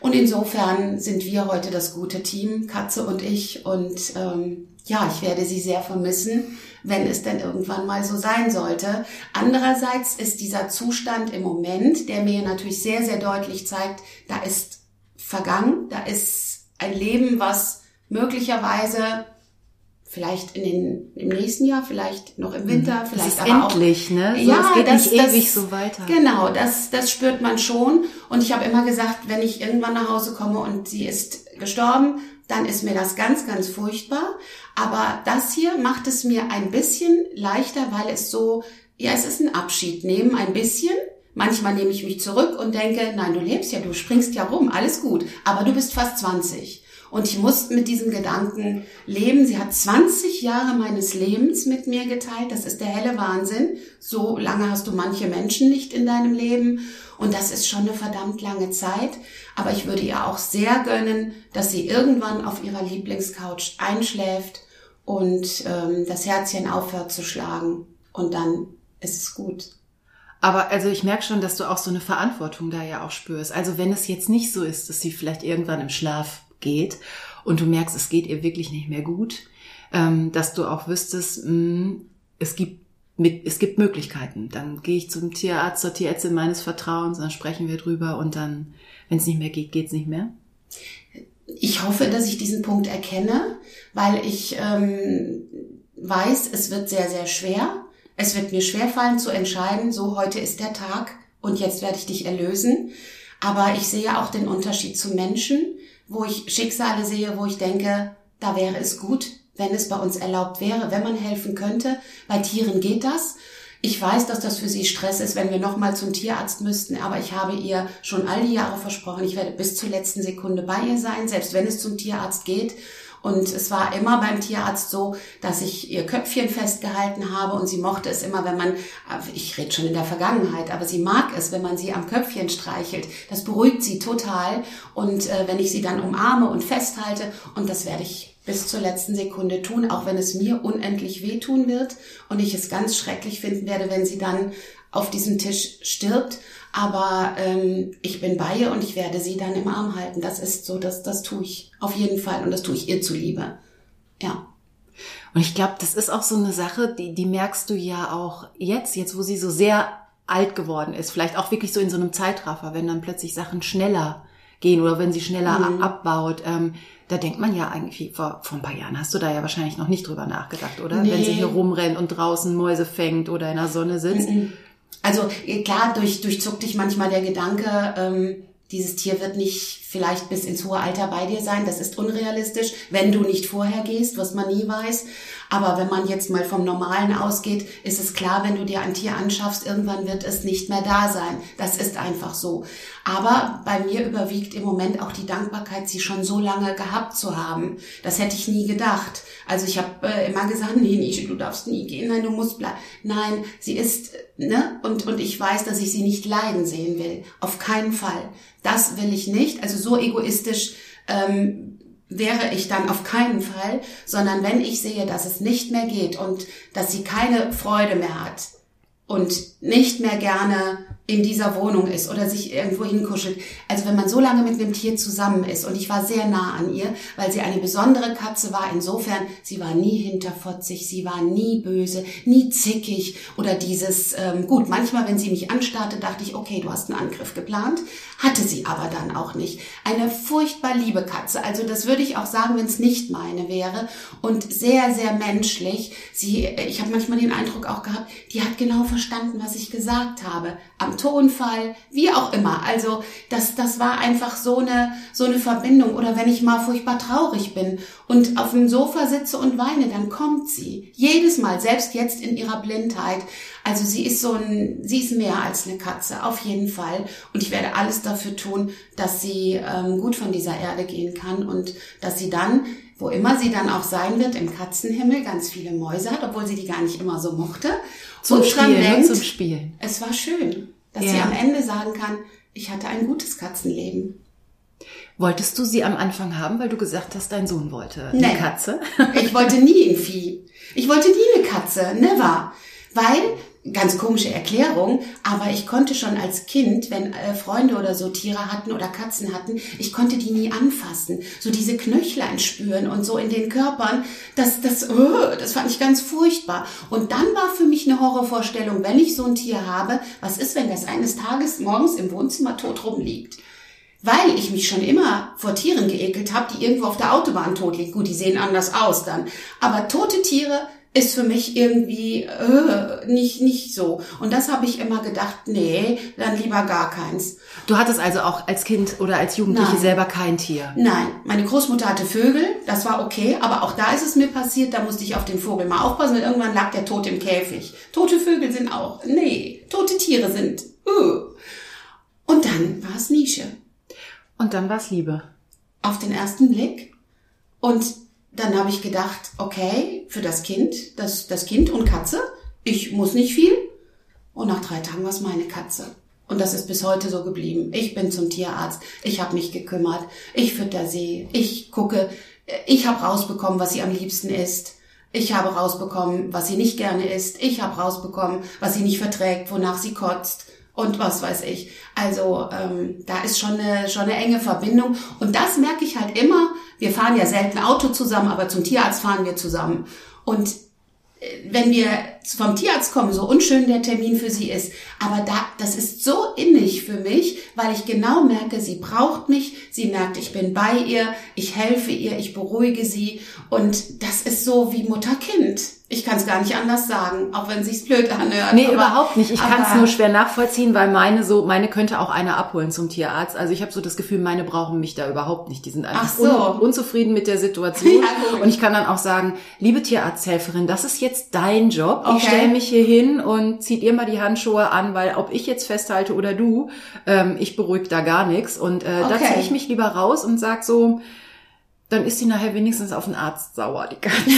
Speaker 2: Und insofern sind wir heute das gute Team, Katze und ich. Und ähm, ja, ich werde sie sehr vermissen wenn es denn irgendwann mal so sein sollte. Andererseits ist dieser Zustand im Moment, der mir natürlich sehr, sehr deutlich zeigt, da ist vergangen, da ist ein Leben, was möglicherweise vielleicht in den, im nächsten Jahr, vielleicht noch im Winter, mhm. vielleicht
Speaker 1: das ist aber endlich,
Speaker 2: auch,
Speaker 1: ne?
Speaker 2: So, ja,
Speaker 1: es geht
Speaker 2: das,
Speaker 1: nicht
Speaker 2: das,
Speaker 1: ewig so weiter.
Speaker 2: Genau, das, das spürt man schon. Und ich habe immer gesagt, wenn ich irgendwann nach Hause komme und sie ist gestorben, dann ist mir das ganz, ganz furchtbar. Aber das hier macht es mir ein bisschen leichter, weil es so, ja, es ist ein Abschied nehmen, ein bisschen. Manchmal nehme ich mich zurück und denke, nein, du lebst ja, du springst ja rum, alles gut. Aber du bist fast 20. Und ich muss mit diesem Gedanken leben. Sie hat 20 Jahre meines Lebens mit mir geteilt. Das ist der helle Wahnsinn. So lange hast du manche Menschen nicht in deinem Leben. Und das ist schon eine verdammt lange Zeit. Aber ich würde ihr auch sehr gönnen, dass sie irgendwann auf ihrer Lieblingscouch einschläft und ähm, das Herzchen aufhört zu schlagen. Und dann ist es gut.
Speaker 1: Aber also ich merke schon, dass du auch so eine Verantwortung da ja auch spürst. Also wenn es jetzt nicht so ist, dass sie vielleicht irgendwann im Schlaf geht und du merkst, es geht ihr wirklich nicht mehr gut, ähm, dass du auch wüsstest, mh, mm, es gibt mit, es gibt Möglichkeiten. Dann gehe ich zum Tierarzt, zur Tierärztin meines Vertrauens, dann sprechen wir drüber und dann, wenn es nicht mehr geht, geht es nicht mehr.
Speaker 2: Ich hoffe, dass ich diesen Punkt erkenne, weil ich ähm, weiß, es wird sehr, sehr schwer. Es wird mir schwerfallen zu entscheiden, so heute ist der Tag und jetzt werde ich dich erlösen. Aber ich sehe auch den Unterschied zu Menschen, wo ich Schicksale sehe, wo ich denke, da wäre es gut, wenn es bei uns erlaubt wäre, wenn man helfen könnte. Bei Tieren geht das. Ich weiß, dass das für sie Stress ist, wenn wir nochmal zum Tierarzt müssten, aber ich habe ihr schon all die Jahre versprochen, ich werde bis zur letzten Sekunde bei ihr sein, selbst wenn es zum Tierarzt geht. Und es war immer beim Tierarzt so, dass ich ihr Köpfchen festgehalten habe und sie mochte es immer, wenn man, ich rede schon in der Vergangenheit, aber sie mag es, wenn man sie am Köpfchen streichelt. Das beruhigt sie total. Und äh, wenn ich sie dann umarme und festhalte, und das werde ich bis zur letzten Sekunde tun, auch wenn es mir unendlich wehtun wird und ich es ganz schrecklich finden werde, wenn sie dann auf diesem Tisch stirbt. Aber ähm, ich bin bei ihr und ich werde sie dann im Arm halten. Das ist so, das, das tue ich auf jeden Fall und das tue ich ihr zuliebe. Ja.
Speaker 1: Und ich glaube, das ist auch so eine Sache, die, die merkst du ja auch jetzt, jetzt wo sie so sehr alt geworden ist, vielleicht auch wirklich so in so einem Zeitraffer, wenn dann plötzlich Sachen schneller gehen oder wenn sie schneller mhm. abbaut. Ähm, da denkt man ja eigentlich, vor, vor ein paar Jahren hast du da ja wahrscheinlich noch nicht drüber nachgedacht, oder? Nee. Wenn sie hier rumrennt und draußen Mäuse fängt oder in der Sonne sitzt. Mhm.
Speaker 2: Also eh, klar, durch, durchzuckt dich manchmal der Gedanke, ähm, dieses Tier wird nicht vielleicht bis ins hohe Alter bei dir sein. Das ist unrealistisch, wenn du nicht vorher gehst, was man nie weiß. Aber wenn man jetzt mal vom Normalen ausgeht, ist es klar, wenn du dir ein Tier anschaffst, irgendwann wird es nicht mehr da sein. Das ist einfach so. Aber bei mir überwiegt im Moment auch die Dankbarkeit, sie schon so lange gehabt zu haben. Das hätte ich nie gedacht. Also ich habe äh, immer gesagt, nee, Nische, du darfst nie gehen, nein, du musst bleiben. Nein, sie ist, ne? Und, und ich weiß, dass ich sie nicht leiden sehen will. Auf keinen Fall. Das will ich nicht. Also so egoistisch ähm, wäre ich dann auf keinen Fall, sondern wenn ich sehe, dass es nicht mehr geht und dass sie keine Freude mehr hat und nicht mehr gerne in dieser Wohnung ist oder sich irgendwo hinkuschelt. Also wenn man so lange mit einem Tier zusammen ist und ich war sehr nah an ihr, weil sie eine besondere Katze war, insofern, sie war nie hinterfotzig, sie war nie böse, nie zickig oder dieses, ähm, gut, manchmal, wenn sie mich anstarrte, dachte ich, okay, du hast einen Angriff geplant, hatte sie aber dann auch nicht. Eine furchtbar liebe Katze, also das würde ich auch sagen, wenn es nicht meine wäre und sehr, sehr menschlich. Sie, ich habe manchmal den Eindruck auch gehabt, die hat genau verstanden, was ich gesagt habe, am Tonfall, wie auch immer. Also das, das war einfach so eine, so eine Verbindung. Oder wenn ich mal furchtbar traurig bin und auf dem Sofa sitze und weine, dann kommt sie. Jedes Mal, selbst jetzt in ihrer Blindheit. Also sie ist so ein, sie ist mehr als eine Katze, auf jeden Fall. Und ich werde alles dafür tun, dass sie ähm, gut von dieser Erde gehen kann und dass sie dann wo immer sie dann auch sein wird, im Katzenhimmel ganz viele Mäuse hat, obwohl sie die gar nicht immer so mochte.
Speaker 1: Zum und Spielen, denkt, zum Spielen.
Speaker 2: Es war schön dass ja. sie am Ende sagen kann, ich hatte ein gutes Katzenleben.
Speaker 1: Wolltest du sie am Anfang haben, weil du gesagt hast, dein Sohn wollte eine nee. Katze?
Speaker 2: ich wollte nie ein Vieh. Ich wollte nie eine Katze, never. Weil ganz komische Erklärung, aber ich konnte schon als Kind, wenn äh, Freunde oder so Tiere hatten oder Katzen hatten, ich konnte die nie anfassen. So diese Knöchlein spüren und so in den Körpern, das, das, uh, das fand ich ganz furchtbar. Und dann war für mich eine Horrorvorstellung, wenn ich so ein Tier habe, was ist, wenn das eines Tages morgens im Wohnzimmer tot rumliegt? Weil ich mich schon immer vor Tieren geekelt habe, die irgendwo auf der Autobahn tot liegen. Gut, die sehen anders aus dann. Aber tote Tiere ist für mich irgendwie äh, nicht nicht so. Und das habe ich immer gedacht, nee, dann lieber gar keins.
Speaker 1: Du hattest also auch als Kind oder als Jugendliche Nein. selber kein Tier?
Speaker 2: Nein, meine Großmutter hatte Vögel, das war okay, aber auch da ist es mir passiert, da musste ich auf den Vogel mal aufpassen, weil irgendwann lag der tot im Käfig. Tote Vögel sind auch, nee, tote Tiere sind. Uh. Und dann war es Nische.
Speaker 1: Und dann war es Liebe.
Speaker 2: Auf den ersten Blick Und dann habe ich gedacht, okay, für das Kind, das, das Kind und Katze, ich muss nicht viel. Und nach drei Tagen war es meine Katze. Und das ist bis heute so geblieben. Ich bin zum Tierarzt, ich habe mich gekümmert, ich fütter sie, ich gucke, ich habe rausbekommen, was sie am liebsten isst. Ich habe rausbekommen, was sie nicht gerne isst. Ich habe rausbekommen, was sie nicht verträgt, wonach sie kotzt und was weiß ich. Also ähm, da ist schon eine, schon eine enge Verbindung. Und das merke ich halt immer. Wir fahren ja selten Auto zusammen, aber zum Tierarzt fahren wir zusammen. Und wenn wir vom Tierarzt kommen, so unschön der Termin für sie ist, aber da, das ist so innig für mich, weil ich genau merke, sie braucht mich, sie merkt, ich bin bei ihr, ich helfe ihr, ich beruhige sie und das ist so wie Mutter-Kind. Ich kann es gar nicht anders sagen, auch wenn sich's blöd anhört.
Speaker 1: Nee, aber, überhaupt nicht. Ich kann es nur schwer nachvollziehen, weil meine so, meine könnte auch einer abholen zum Tierarzt. Also ich habe so das Gefühl, meine brauchen mich da überhaupt nicht. Die sind einfach so. un unzufrieden mit der Situation. Ja, und ich kann dann auch sagen, liebe Tierarzthelferin, das ist jetzt dein Job. Okay. Ich stelle mich hier hin und zieht ihr mal die Handschuhe an, weil ob ich jetzt festhalte oder du, ähm, ich beruhige da gar nichts. Und äh, okay. da ziehe ich mich lieber raus und sag so, dann ist sie nachher wenigstens auf den Arzt sauer, die ganze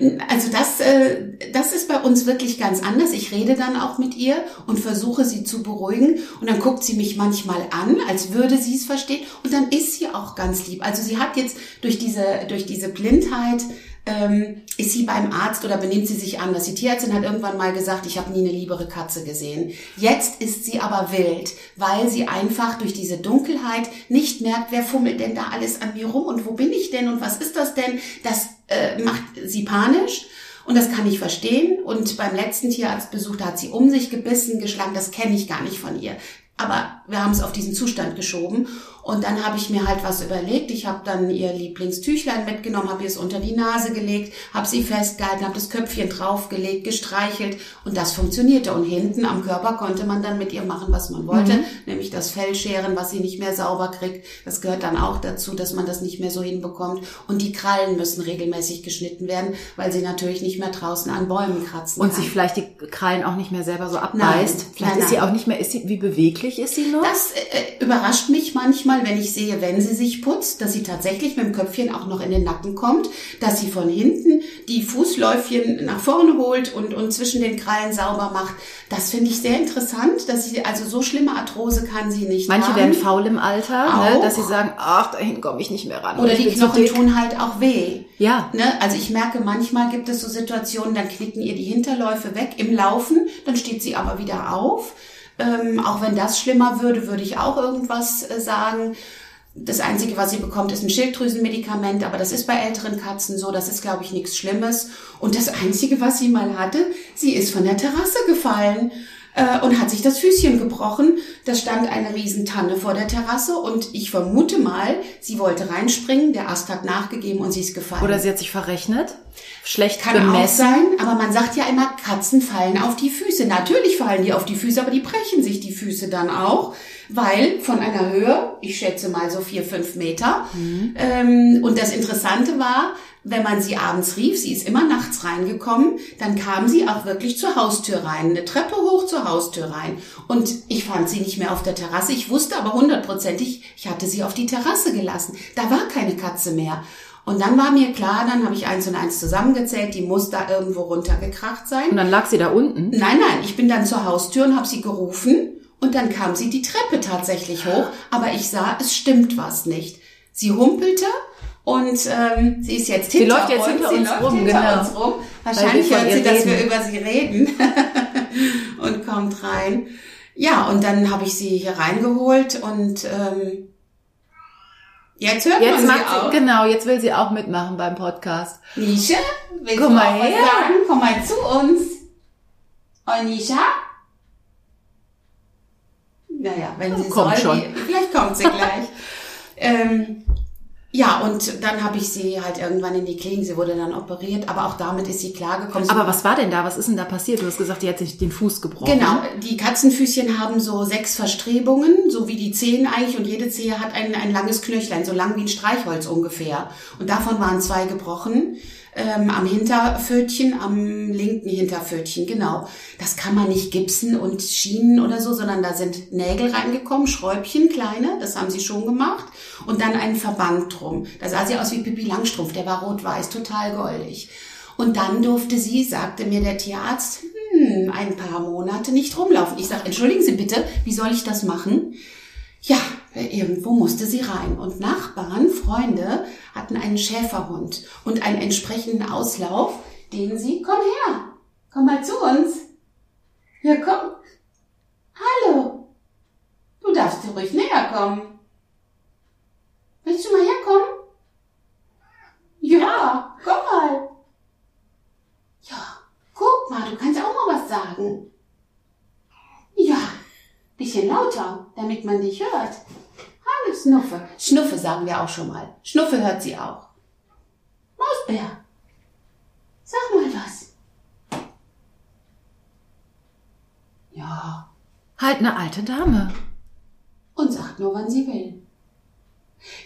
Speaker 2: Also das, äh, das ist bei uns wirklich ganz anders. Ich rede dann auch mit ihr und versuche sie zu beruhigen und dann guckt sie mich manchmal an, als würde sie es verstehen und dann ist sie auch ganz lieb. Also sie hat jetzt durch diese, durch diese Blindheit ähm, ist sie beim Arzt oder benimmt sie sich anders? Die Tierärztin hat irgendwann mal gesagt, ich habe nie eine liebere Katze gesehen. Jetzt ist sie aber wild, weil sie einfach durch diese Dunkelheit nicht merkt, wer fummelt denn da alles an mir rum und wo bin ich denn und was ist das denn? Das äh, macht sie panisch. Und das kann ich verstehen. Und beim letzten Tierarztbesuch, da hat sie um sich gebissen, geschlagen. Das kenne ich gar nicht von ihr. Aber wir haben es auf diesen Zustand geschoben. Und dann habe ich mir halt was überlegt. Ich habe dann ihr Lieblingstüchlein mitgenommen, habe ihr es unter die Nase gelegt, habe sie festgehalten, habe das Köpfchen draufgelegt, gestreichelt und das funktionierte. Und hinten am Körper konnte man dann mit ihr machen, was man wollte, mhm. nämlich das Fell scheren, was sie nicht mehr sauber kriegt. Das gehört dann auch dazu, dass man das nicht mehr so hinbekommt. Und die Krallen müssen regelmäßig geschnitten werden, weil sie natürlich nicht mehr draußen an Bäumen kratzen.
Speaker 1: Und kann. sich vielleicht die Krallen auch nicht mehr selber so abbeißt. Nein, vielleicht nein, ist sie auch nicht mehr, ist sie, wie beweglich ist sie noch?
Speaker 2: Das äh, überrascht mich manchmal manchmal, wenn ich sehe, wenn sie sich putzt, dass sie tatsächlich mit dem Köpfchen auch noch in den Nacken kommt, dass sie von hinten die Fußläufchen nach vorne holt und, und zwischen den Krallen sauber macht. Das finde ich sehr interessant, dass sie, also so schlimme Arthrose kann sie nicht
Speaker 1: Manche haben. werden faul im Alter, ne, dass sie sagen, ach, dahin komme ich nicht mehr ran.
Speaker 2: Oder die Knochen tun halt auch weh.
Speaker 1: Ja.
Speaker 2: Ne? Also ich merke, manchmal gibt es so Situationen, dann knicken ihr die Hinterläufe weg im Laufen, dann steht sie aber wieder auf. Ähm, auch wenn das schlimmer würde, würde ich auch irgendwas äh, sagen. Das Einzige, was sie bekommt, ist ein Schilddrüsenmedikament, aber das ist bei älteren Katzen so, das ist, glaube ich, nichts Schlimmes. Und das Einzige, was sie mal hatte, sie ist von der Terrasse gefallen äh, und hat sich das Füßchen gebrochen. Da stand eine Riesentanne vor der Terrasse und ich vermute mal, sie wollte reinspringen, der Ast hat nachgegeben und sie ist gefallen.
Speaker 1: Oder sie hat sich verrechnet? Schlecht
Speaker 2: Kann bemessen. auch sein, aber man sagt ja immer, Katzen fallen auf die Füße. Natürlich fallen die auf die Füße, aber die brechen sich die Füße dann auch, weil von einer Höhe, ich schätze mal so vier, fünf Meter. Mhm. Ähm, und das Interessante war, wenn man sie abends rief, sie ist immer nachts reingekommen, dann kam sie auch wirklich zur Haustür rein, eine Treppe hoch zur Haustür rein. Und ich fand sie nicht mehr auf der Terrasse. Ich wusste aber hundertprozentig, ich hatte sie auf die Terrasse gelassen. Da war keine Katze mehr. Und dann war mir klar, dann habe ich eins und eins zusammengezählt, die muss da irgendwo runtergekracht sein.
Speaker 1: Und dann lag sie da unten?
Speaker 2: Nein, nein, ich bin dann zur Haustür und habe sie gerufen und dann kam sie die Treppe tatsächlich hoch, aber ich sah, es stimmt was nicht. Sie humpelte und ähm, sie ist jetzt
Speaker 1: hinter uns. Sie läuft jetzt hinter, uns, rum,
Speaker 2: hinter genau. uns rum. Wahrscheinlich hört sie, dass wir über sie reden und kommt rein. Ja, und dann habe ich sie hier reingeholt und ähm, jetzt hört
Speaker 1: jetzt
Speaker 2: man
Speaker 1: sie auch. Sie, genau, jetzt will sie auch mitmachen beim Podcast.
Speaker 2: Nisha, willst
Speaker 1: Komm
Speaker 2: du
Speaker 1: mal her.
Speaker 2: sagen? Komm mal zu uns. Und Nisha? Naja, wenn sie
Speaker 1: kommt
Speaker 2: soll,
Speaker 1: schon.
Speaker 2: Vielleicht kommt sie gleich. ähm, ja, und dann habe ich sie halt irgendwann in die Klinik, sie wurde dann operiert, aber auch damit ist sie klargekommen.
Speaker 1: Aber was war denn da? Was ist denn da passiert? Du hast gesagt, die hat sich den Fuß gebrochen.
Speaker 2: Genau, die Katzenfüßchen haben so sechs Verstrebungen, so wie die Zehen eigentlich, und jede Zehe hat ein, ein langes Knöchlein, so lang wie ein Streichholz ungefähr. Und davon waren zwei gebrochen. Ähm, am Hinterpfötchen, am linken Hinterpfötchen, genau. Das kann man nicht gipsen und schienen oder so, sondern da sind Nägel reingekommen, Schräubchen, kleine, das haben sie schon gemacht. Und dann ein Verband drum. Da sah sie aus wie Pippi Langstrumpf, der war rot-weiß, total goldig. Und dann durfte sie, sagte mir der Tierarzt, hm, ein paar Monate nicht rumlaufen. Ich sage, entschuldigen Sie bitte, wie soll ich das machen? Ja, irgendwo musste sie rein. Und Nachbarn, Freunde hatten einen Schäferhund und einen entsprechenden Auslauf, den sie, komm her, komm mal zu uns. Ja, komm. Hallo. Du darfst dir ruhig näher kommen. Willst du mal herkommen? Ja, komm mal. Ja, guck mal, du kannst auch mal was sagen. Ja, bisschen lauter, damit man dich hört. Hallo Schnuffe. Schnuffe sagen wir auch schon mal. Schnuffe hört sie auch. Mausbär, sag mal was. Ja,
Speaker 1: Halt eine alte Dame.
Speaker 2: und sagt nur, wann sie will.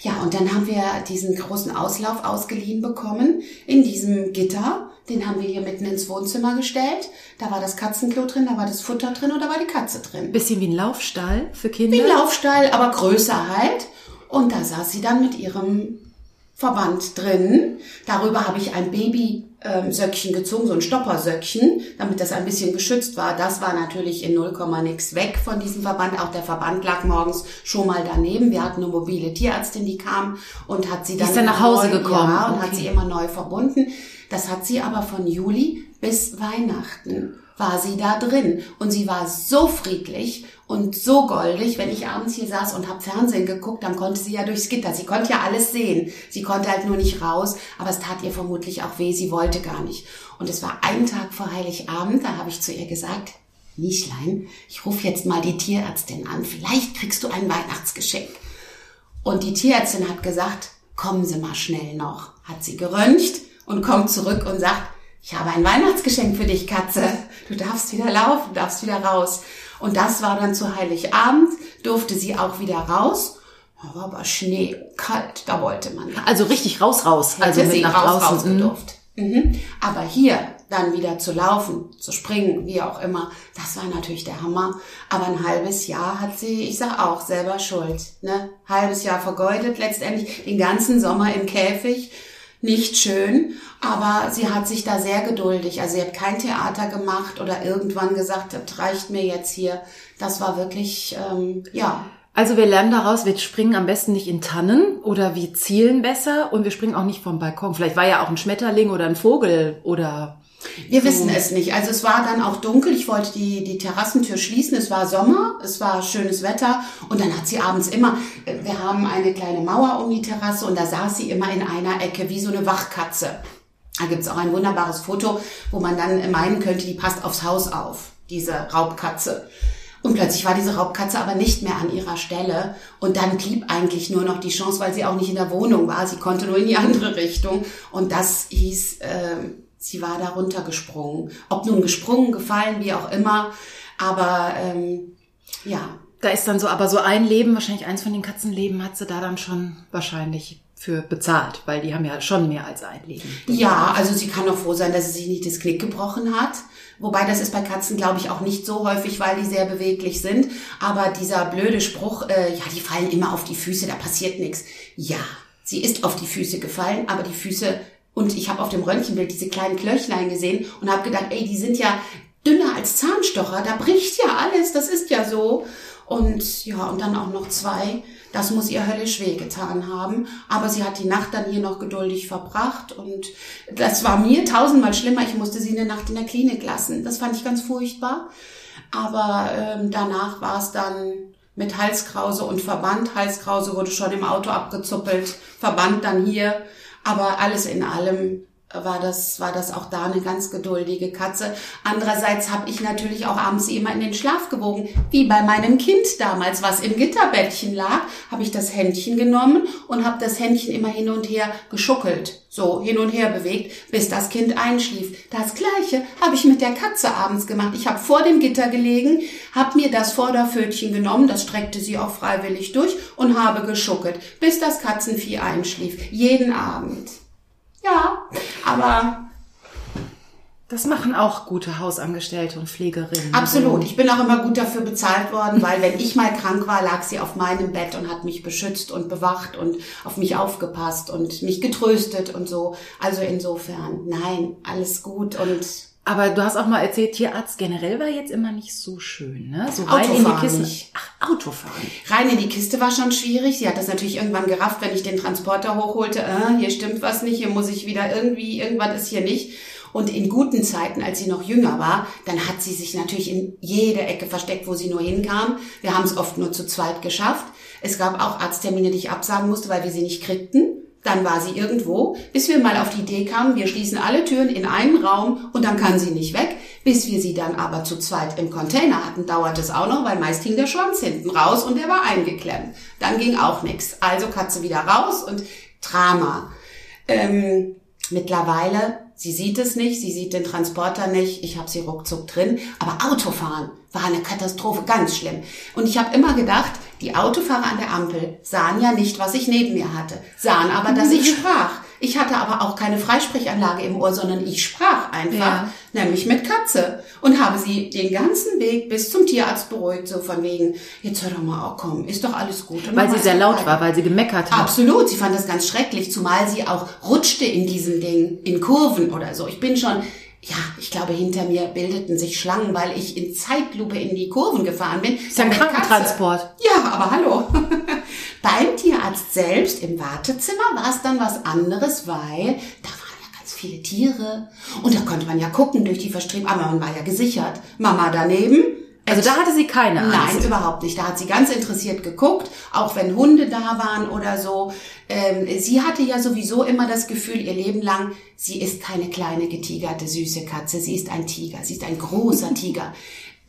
Speaker 2: Ja, und dann haben wir diesen großen Auslauf ausgeliehen bekommen in diesem Gitter. Den haben wir hier mitten ins Wohnzimmer gestellt. Da war das Katzenklo drin, da war das Futter drin und da war die Katze drin.
Speaker 1: Bisschen wie ein Laufstall für Kinder.
Speaker 2: Wie ein Laufstall, aber größer halt. Und da saß sie dann mit ihrem Verband drin. Darüber habe ich ein Babysöckchen gezogen, so ein Stoppersöckchen, damit das ein bisschen geschützt war. Das war natürlich in 0, nix weg von diesem Verband. Auch der Verband lag morgens schon mal daneben. Wir hatten eine mobile Tierärztin, die kam und hat sie dann,
Speaker 1: ist dann nach Hause
Speaker 2: neu,
Speaker 1: gekommen.
Speaker 2: Ja, und
Speaker 1: Okay.
Speaker 2: hat sie immer neu verbunden. Das hat sie aber von Juli bis Weihnachten war sie da drin und sie war so friedlich und so goldig, wenn ich abends hier saß und hab Fernsehen geguckt, dann konnte sie ja durchs Gitter. Sie konnte ja alles sehen. Sie konnte halt nur nicht raus, aber es tat ihr vermutlich auch weh, sie wollte gar nicht. Und es war ein Tag vor Heiligabend, da habe ich zu ihr gesagt, Nischlein, ich rufe jetzt mal die Tierärztin an, vielleicht kriegst du ein Weihnachtsgeschenk. Und die Tierärztin hat gesagt, kommen Sie mal schnell noch. Hat sie geröntgt und kommt zurück und sagt, ich habe ein Weihnachtsgeschenk für dich, Katze. Du darfst wieder laufen, du darfst wieder raus. Und das war dann zu Heiligabend, durfte sie auch wieder raus. War aber Schnee, kalt, da wollte man gar
Speaker 1: Also richtig raus, raus.
Speaker 2: Hätte
Speaker 1: Also mit
Speaker 2: sie
Speaker 1: nach
Speaker 2: raus,
Speaker 1: draußen.
Speaker 2: raus gedurft. Mhm. Aber hier dann wieder zu laufen, zu springen, wie auch immer, das war natürlich der Hammer. Aber ein halbes Jahr hat sie, ich sag auch, selber Schuld. Ne? Halbes Jahr vergeudet, letztendlich den ganzen Sommer im Käfig. Nicht schön, aber sie hat sich da sehr geduldig. Also sie hat kein Theater gemacht oder irgendwann gesagt, das reicht mir jetzt hier. Das war wirklich, ähm, ja,
Speaker 1: Also wir lernen daraus, wir springen am besten nicht in Tannen oder wir zielen besser und wir springen auch nicht vom Balkon. Vielleicht war ja auch ein Schmetterling oder ein Vogel oder
Speaker 2: Wir wissen es nicht. Also es war dann auch dunkel. Ich wollte die, die Terrassentür schließen. Es war Sommer, es war schönes Wetter. Und dann hat sie abends immer, äh, wir haben eine kleine Mauer um die Terrasse und da saß sie immer in einer Ecke wie so eine Wachkatze. Da gibt's auch ein wunderbares Foto, wo man dann meinen könnte, die passt aufs Haus auf, diese Raubkatze. Und plötzlich war diese Raubkatze aber nicht mehr an ihrer Stelle. Und dann blieb eigentlich nur noch die Chance, weil sie auch nicht in der Wohnung war. Sie konnte nur in die andere Richtung. Und das hieß, äh, sie war da runtergesprungen. Ob nun gesprungen, gefallen, wie auch immer. Aber ähm, ja,
Speaker 1: da ist dann so, aber so ein Leben, wahrscheinlich eins von den Katzenleben hat sie da dann schon wahrscheinlich für bezahlt, weil die haben ja schon mehr als ein Leben.
Speaker 2: Ja, also sie kann doch froh sein, dass sie sich nicht das Knick gebrochen hat. Wobei das ist bei Katzen, glaube ich, auch nicht so häufig, weil die sehr beweglich sind. Aber dieser blöde Spruch, äh, ja, die fallen immer auf die Füße, da passiert nichts. Ja, sie ist auf die Füße gefallen, aber die Füße, und ich habe auf dem Röntgenbild diese kleinen Klöchlein gesehen und habe gedacht, ey, die sind ja dünner als Zahnstocher, da bricht ja alles, das ist ja so. Und ja, und dann auch noch zwei. Das muss ihr höllisch wehgetan haben. Aber sie hat die Nacht dann hier noch geduldig verbracht. Und das war mir tausendmal schlimmer. Ich musste sie eine Nacht in der Klinik lassen. Das fand ich ganz furchtbar. Aber ähm, danach war es dann mit Halskrause und Verband. Halskrause wurde schon im Auto abgezuppelt. Verband dann hier. Aber alles in allem war das, war das auch da eine ganz geduldige Katze. Andererseits habe ich natürlich auch abends immer in den Schlaf gewogen. Wie bei meinem Kind damals, was im Gitterbettchen lag, habe ich das Händchen genommen und habe das Händchen immer hin und her geschuckelt, so hin und her bewegt, bis das Kind einschlief. Das gleiche habe ich mit der Katze abends gemacht. Ich habe vor dem Gitter gelegen, habe mir das Vorderpfötchen genommen, das streckte sie auch freiwillig durch und habe geschuckelt, bis das Katzenvieh einschlief. Jeden Abend. Ja, aber
Speaker 1: das machen auch gute Hausangestellte und Pflegerinnen.
Speaker 2: Absolut. Ich bin auch immer gut dafür bezahlt worden, weil wenn ich mal krank war, lag sie auf meinem Bett und hat mich beschützt und bewacht und auf mich aufgepasst und mich getröstet und so. Also insofern, nein, alles gut und
Speaker 1: aber du hast auch mal erzählt, Tierarzt generell war jetzt immer nicht so schön, ne? So rein
Speaker 2: Autofahren
Speaker 1: in die Kiste.
Speaker 2: nicht.
Speaker 1: Ach, Autofahren.
Speaker 2: Rein in die Kiste war schon schwierig. Sie hat das natürlich irgendwann gerafft, wenn ich den Transporter hochholte. Äh, hier stimmt was nicht, hier muss ich wieder irgendwie, irgendwas ist hier nicht. Und in guten Zeiten, als sie noch jünger war, dann hat sie sich natürlich in jede Ecke versteckt, wo sie nur hinkam. Wir haben es oft nur zu zweit geschafft. Es gab auch Arzttermine, die ich absagen musste, weil wir sie nicht kriegten. Dann war sie irgendwo, bis wir mal auf die Idee kamen, wir schließen alle Türen in einen Raum und dann kann sie nicht weg. Bis wir sie dann aber zu zweit im Container hatten, dauert es auch noch, weil meist hing der Schwanz hinten raus und der war eingeklemmt. Dann ging auch nichts. Also Katze wieder raus und Drama. Ähm, mittlerweile, sie sieht es nicht, sie sieht den Transporter nicht, ich habe sie ruckzuck drin, aber Autofahren war eine Katastrophe, ganz schlimm. Und ich habe immer gedacht, die Autofahrer an der Ampel sahen ja nicht, was ich neben mir hatte, sahen aber, dass ich sprach. Ich hatte aber auch keine Freisprechanlage im Ohr, sondern ich sprach einfach,
Speaker 1: Ja.
Speaker 2: nämlich mit Katze. Und habe sie den ganzen Weg bis zum Tierarzt beruhigt, so von wegen, jetzt hör doch mal, oh komm, ist doch alles gut. Und
Speaker 1: Weil sie sehr laut war, weil sie gemeckert hat.
Speaker 2: Absolut, sie fand das ganz schrecklich, zumal sie auch rutschte in diesem Ding, in Kurven oder so. Ich bin schon, ja, ich glaube, hinter mir bildeten sich Schlangen, weil ich in Zeitlupe in die Kurven gefahren bin.
Speaker 1: Ist ein. Krankentransport.
Speaker 2: Ja, aber hallo. Beim Tierarzt selbst im Wartezimmer war es dann was anderes, weil da waren ja ganz viele Tiere und da konnte man ja gucken durch die Verstrebung, aber man war ja gesichert. Mama daneben.
Speaker 1: Also da hatte sie keine Angst.
Speaker 2: Nein, überhaupt nicht. Da hat sie ganz interessiert geguckt, auch wenn Hunde da waren oder so. Ähm, sie hatte ja sowieso immer das Gefühl, ihr Leben lang, sie ist keine kleine, getigerte, süße Katze. Sie ist ein Tiger. Sie ist ein großer Tiger.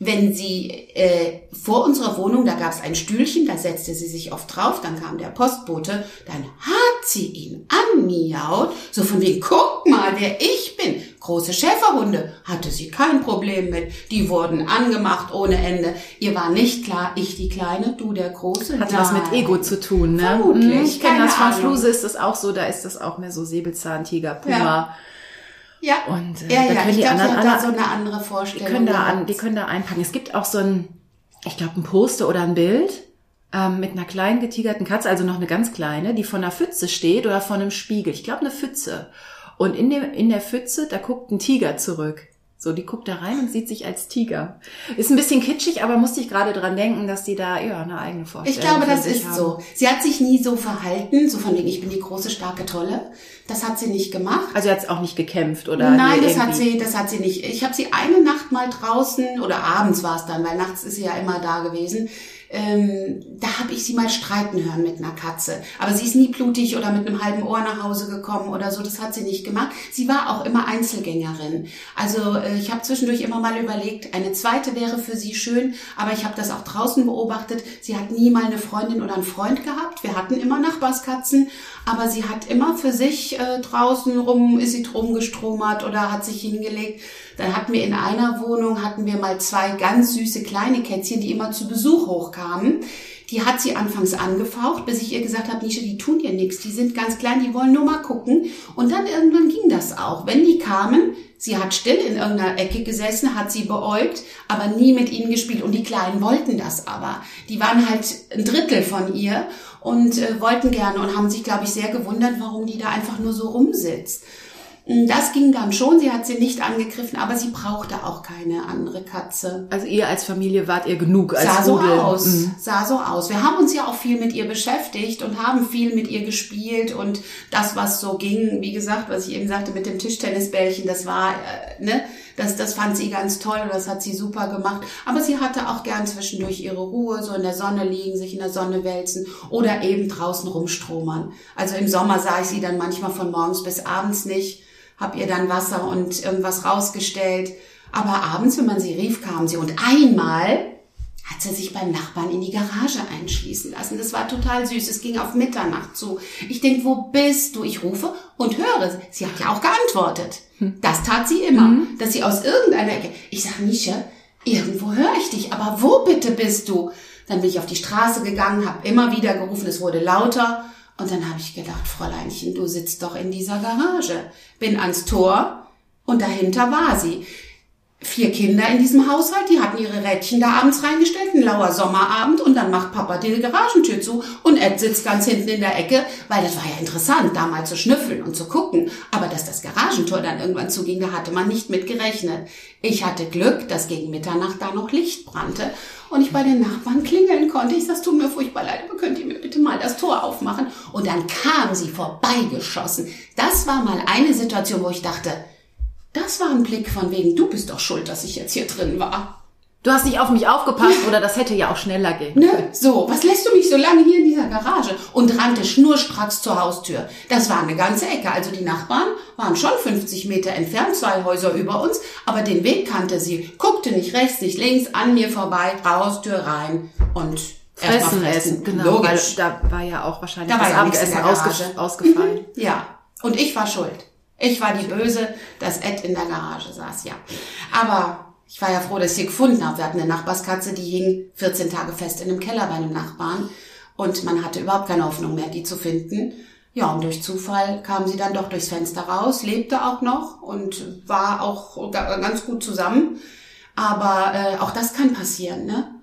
Speaker 2: Wenn sie äh, vor unserer Wohnung, da gab es ein Stühlchen, da setzte sie sich oft drauf, dann kam der Postbote, dann hat sie ihn anmiaut, so von wegen, guck mal, wer ich bin. Große Schäferhunde hatte sie kein Problem mit. Die wurden angemacht ohne Ende. Ihr war nicht klar, ich die Kleine, du der Große.
Speaker 1: Hat was mit
Speaker 2: Nein.
Speaker 1: Ego zu tun, ne?
Speaker 2: Vermutlich,
Speaker 1: Mhm, Ich kenne das von. Fluse, ist das auch so, da ist das auch mehr so Säbelzahntiger, Puma.
Speaker 2: Ja,
Speaker 1: Und, äh,
Speaker 2: ja,
Speaker 1: da
Speaker 2: ja,
Speaker 1: können
Speaker 2: ich
Speaker 1: die
Speaker 2: glaube, sie
Speaker 1: anderen
Speaker 2: hat da so eine andere
Speaker 1: Die
Speaker 2: Vorstellung.
Speaker 1: können da an, die können da einpacken. Es gibt auch so ein, ich glaube, ein Poster oder ein Bild ähm, mit einer kleinen getigerten Katze, also noch eine ganz kleine, die vor einer Pfütze steht oder vor einem Spiegel. Ich glaube, eine Pfütze. Und in dem, in der Pfütze, da guckt ein Tiger zurück. So, die guckt da rein und sieht sich als Tiger. Ist ein bisschen kitschig, aber musste ich gerade dran denken, dass die da ja eine eigene Vorstellung
Speaker 2: Ich glaube,
Speaker 1: von
Speaker 2: das ist
Speaker 1: haben.
Speaker 2: so. Sie hat sich nie so verhalten, so von wegen, ich bin die große, starke, tolle. Das hat sie nicht gemacht.
Speaker 1: Also hat auch nicht gekämpft oder
Speaker 2: Nein, das hat
Speaker 1: irgendwie-
Speaker 2: sie, das hat sie nicht. Ich habe sie eine Nacht mal draußen oder abends war es dann, weil nachts ist sie ja immer da gewesen. Ähm, da habe ich sie mal streiten hören mit einer Katze. Aber sie ist nie blutig oder mit einem halben Ohr nach Hause gekommen oder so. Das hat sie nicht gemacht. Sie war auch immer Einzelgängerin. Also äh, ich habe zwischendurch immer mal überlegt, eine zweite wäre für sie schön, aber ich habe das auch draußen beobachtet. Sie hat nie mal eine Freundin oder einen Freund gehabt. Wir hatten immer Nachbarskatzen, aber sie hat immer für sich äh, draußen rum, ist sie drum gestromert oder hat sich hingelegt. Dann hatten wir in einer Wohnung, hatten wir mal zwei ganz süße kleine Kätzchen, die immer zu Besuch hochkamen. Die hat sie anfangs angefaucht, bis ich ihr gesagt habe, Nische, die tun dir nichts, die sind ganz klein, die wollen nur mal gucken. Und dann irgendwann ging das auch. Wenn die kamen, sie hat still in irgendeiner Ecke gesessen, hat sie beäugt, aber nie mit ihnen gespielt. Und die Kleinen wollten das aber. Die waren halt ein Drittel von ihr und äh, wollten gerne und haben sich, glaube ich, sehr gewundert, warum die da einfach nur so rumsitzt. Das ging dann schon, sie hat sie nicht angegriffen, aber sie brauchte auch keine andere Katze.
Speaker 1: Also ihr als Familie wart ihr genug als
Speaker 2: Sah so
Speaker 1: Rudel.
Speaker 2: aus,
Speaker 1: Mhm.
Speaker 2: sah so aus. Wir haben uns ja auch viel mit ihr beschäftigt und haben viel mit ihr gespielt und das, was so ging, wie gesagt, was ich eben sagte mit dem Tischtennisbällchen, das war, äh, ne, das, das fand sie ganz toll das hat sie super gemacht. Aber sie hatte auch gern zwischendurch ihre Ruhe, so in der Sonne liegen, sich in der Sonne wälzen oder eben draußen rumstromern. Also im Sommer sah ich sie dann manchmal von morgens bis abends nicht, hab ihr dann Wasser und irgendwas rausgestellt. Aber abends, wenn man sie rief, kam sie. Und einmal hat sie sich beim Nachbarn in die Garage einschließen lassen. Das war total süß. Es ging auf Mitternacht zu. Ich denk, wo bist du? Ich rufe und höre. Sie hat ja auch geantwortet. Das tat sie immer, dass sie aus irgendeiner Ecke. Ich sag, Nische, irgendwo höre ich dich, aber wo bitte bist du? Dann bin ich auf die Straße gegangen, habe immer wieder gerufen, es wurde lauter. Und dann habe ich gedacht, Fräuleinchen, du sitzt doch in dieser Garage. Bin ans Tor und dahinter war sie vier Kinder in diesem Haushalt, die hatten ihre Rädchen da abends reingestellt, ein lauer Sommerabend und dann macht Papa die Garagentür zu und Ed sitzt ganz hinten in der Ecke, weil das war ja interessant, da mal zu schnüffeln und zu gucken. Aber dass das Garagentor dann irgendwann zuging, da hatte man nicht mit gerechnet. Ich hatte Glück, dass gegen Mitternacht da noch Licht brannte und ich bei den Nachbarn klingeln konnte. Ich sag, tut mir furchtbar leid, aber könnt ihr mir bitte mal das Tor aufmachen? Und dann kam sie vorbeigeschossen. Das war mal eine Situation, wo ich dachte, das war ein Blick von wegen, du bist doch schuld, dass ich jetzt hier drin war.
Speaker 1: Du hast nicht auf mich aufgepasst oder das hätte ja auch schneller gehen
Speaker 2: Ne? So, was lässt du mich so lange hier in dieser Garage? Und rannte schnurstracks zur Haustür. Das war eine ganze Ecke. Also die Nachbarn waren schon 50 Meter entfernt, zwei Häuser über uns, aber den Weg kannte sie. Guckte nicht rechts, nicht links, an mir vorbei, Haustür rein und
Speaker 1: Fressen,
Speaker 2: mal
Speaker 1: essen, genau. Weil
Speaker 2: Logisch.
Speaker 1: da war ja auch wahrscheinlich
Speaker 2: Da
Speaker 1: das
Speaker 2: ja
Speaker 1: Abendessen ausge ausgefallen.
Speaker 2: Ja, und ich war schuld. Ich war die Böse, dass Ed in der Garage saß, ja. Aber ich war ja froh, dass ich sie gefunden habe. Wir hatten eine Nachbarskatze, die hing 14 Tage fest in einem Keller bei einem Nachbarn. Und man hatte überhaupt keine Hoffnung mehr, die zu finden. Ja, und durch Zufall kam sie dann doch durchs Fenster raus, lebte auch noch und war auch ga- ganz gut zusammen. Aber äh, auch das kann passieren, ne?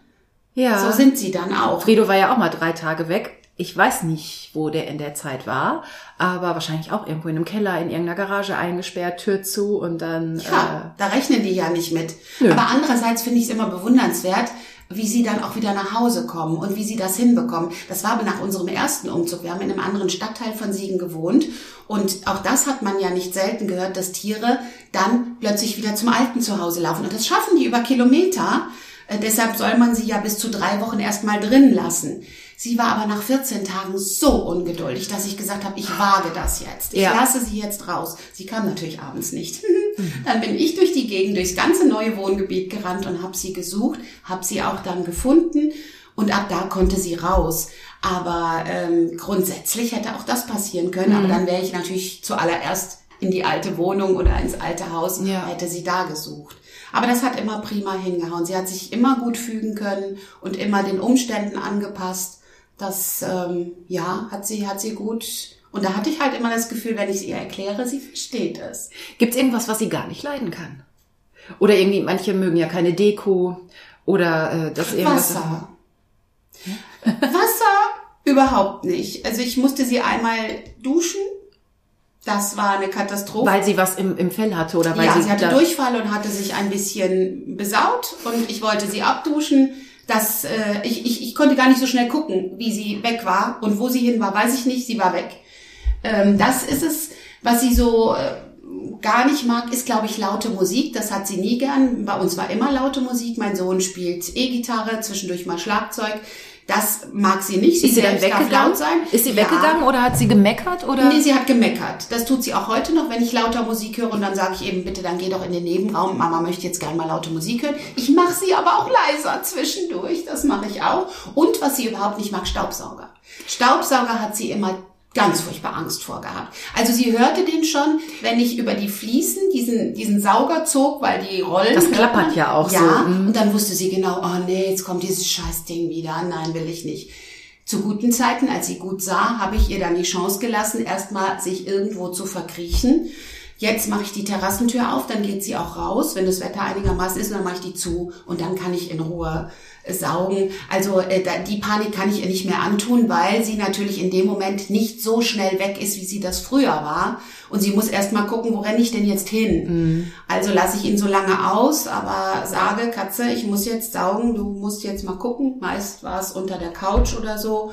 Speaker 1: Ja.
Speaker 2: So sind sie dann auch.
Speaker 1: Fredo war ja auch mal drei Tage weg. Ich weiß nicht, wo der in der Zeit war, aber wahrscheinlich auch irgendwo in einem Keller, in irgendeiner Garage eingesperrt, Tür zu und dann.
Speaker 2: Ja, da rechnen die ja nicht mit.
Speaker 1: Nö.
Speaker 2: Aber andererseits finde ich es immer bewundernswert, wie sie dann auch wieder nach Hause kommen und wie sie das hinbekommen. Das war nach unserem ersten Umzug. Wir haben in einem anderen Stadtteil von Siegen gewohnt und auch das hat man ja nicht selten gehört, dass Tiere dann plötzlich wieder zum alten Zuhause laufen. Und das schaffen die über Kilometer. Äh, deshalb soll man sie ja bis zu drei Wochen erstmal drin lassen. Sie war aber nach 14 Tagen so ungeduldig, dass ich gesagt habe, ich wage das jetzt. Ich
Speaker 1: Ja.
Speaker 2: lasse sie jetzt raus. Sie kam natürlich abends nicht. dann bin ich durch die Gegend, durchs ganze neue Wohngebiet gerannt und habe sie gesucht, habe sie auch dann gefunden und ab da konnte sie raus. Aber ähm, grundsätzlich hätte auch das passieren können.
Speaker 1: Mhm.
Speaker 2: Aber dann wäre ich natürlich zuallererst in die alte Wohnung oder ins alte Haus,
Speaker 1: Ja.
Speaker 2: hätte sie da gesucht. Aber das hat immer prima hingehauen. Sie hat sich immer gut fügen können und immer den Umständen angepasst. Das ähm, ja hat sie hat sie gut. Und da hatte ich halt immer das Gefühl, wenn ich es ihr erkläre, sie versteht es.
Speaker 1: Gibt's irgendwas, was sie gar nicht leiden kann? Oder irgendwie, manche mögen ja keine Deko oder äh, das irgendwas.
Speaker 2: Wasser. Wasser überhaupt nicht. Also ich musste sie einmal duschen. Das war eine Katastrophe.
Speaker 1: Weil sie was im, im Fell hatte oder weil
Speaker 2: ja,
Speaker 1: sie,
Speaker 2: sie hatte Durchfall und hatte sich ein bisschen besaut und ich wollte sie abduschen. Das, äh, ich, ich, ich konnte gar nicht so schnell gucken, wie sie weg war und wo sie hin war, weiß ich nicht. Sie war weg. Ähm, das ist es, was sie so äh, gar nicht mag, ist, glaube ich, laute Musik. Das hat sie nie gern. Bei uns war immer laute Musik. Mein Sohn spielt E-Gitarre, zwischendurch mal Schlagzeug. Das mag sie nicht.
Speaker 1: ist sie dann weggegangen?
Speaker 2: sein.
Speaker 1: Ist sie
Speaker 2: Ja.
Speaker 1: weggegangen oder hat sie gemeckert oder?
Speaker 2: Nee, sie hat gemeckert. Das tut sie auch heute noch, wenn ich lauter Musik höre und dann sage ich eben, bitte, dann geh doch in den Nebenraum. Mama möchte jetzt gerne mal laute Musik hören. Ich mache sie aber auch leiser zwischendurch. Das mache ich auch. Und was sie überhaupt nicht mag, Staubsauger. Staubsauger hat sie immer ganz furchtbar Angst vor gehabt. Also sie hörte den schon, wenn ich über die Fliesen diesen, diesen Sauger zog, weil die rollen.
Speaker 1: Das klappert ja auch
Speaker 2: ja,
Speaker 1: so, mhm.
Speaker 2: Und dann wusste sie genau, oh nee, jetzt kommt dieses Scheißding wieder. Nein, will ich nicht. Zu guten Zeiten, als sie gut sah, habe ich ihr dann die Chance gelassen, erstmal sich irgendwo zu verkriechen. Jetzt mache ich die Terrassentür auf, dann geht sie auch raus, wenn das Wetter einigermaßen ist, dann mache ich die zu und dann kann ich in Ruhe äh, saugen. Also äh, die Panik kann ich ihr nicht mehr antun, weil sie natürlich in dem Moment nicht so schnell weg ist, wie sie das früher war. Und sie muss erst mal gucken, wo renne ich denn jetzt hin? Also lasse ich ihn so lange aus, aber sage, Katze, ich muss jetzt saugen, du musst jetzt mal gucken. Meist war es unter der Couch oder so.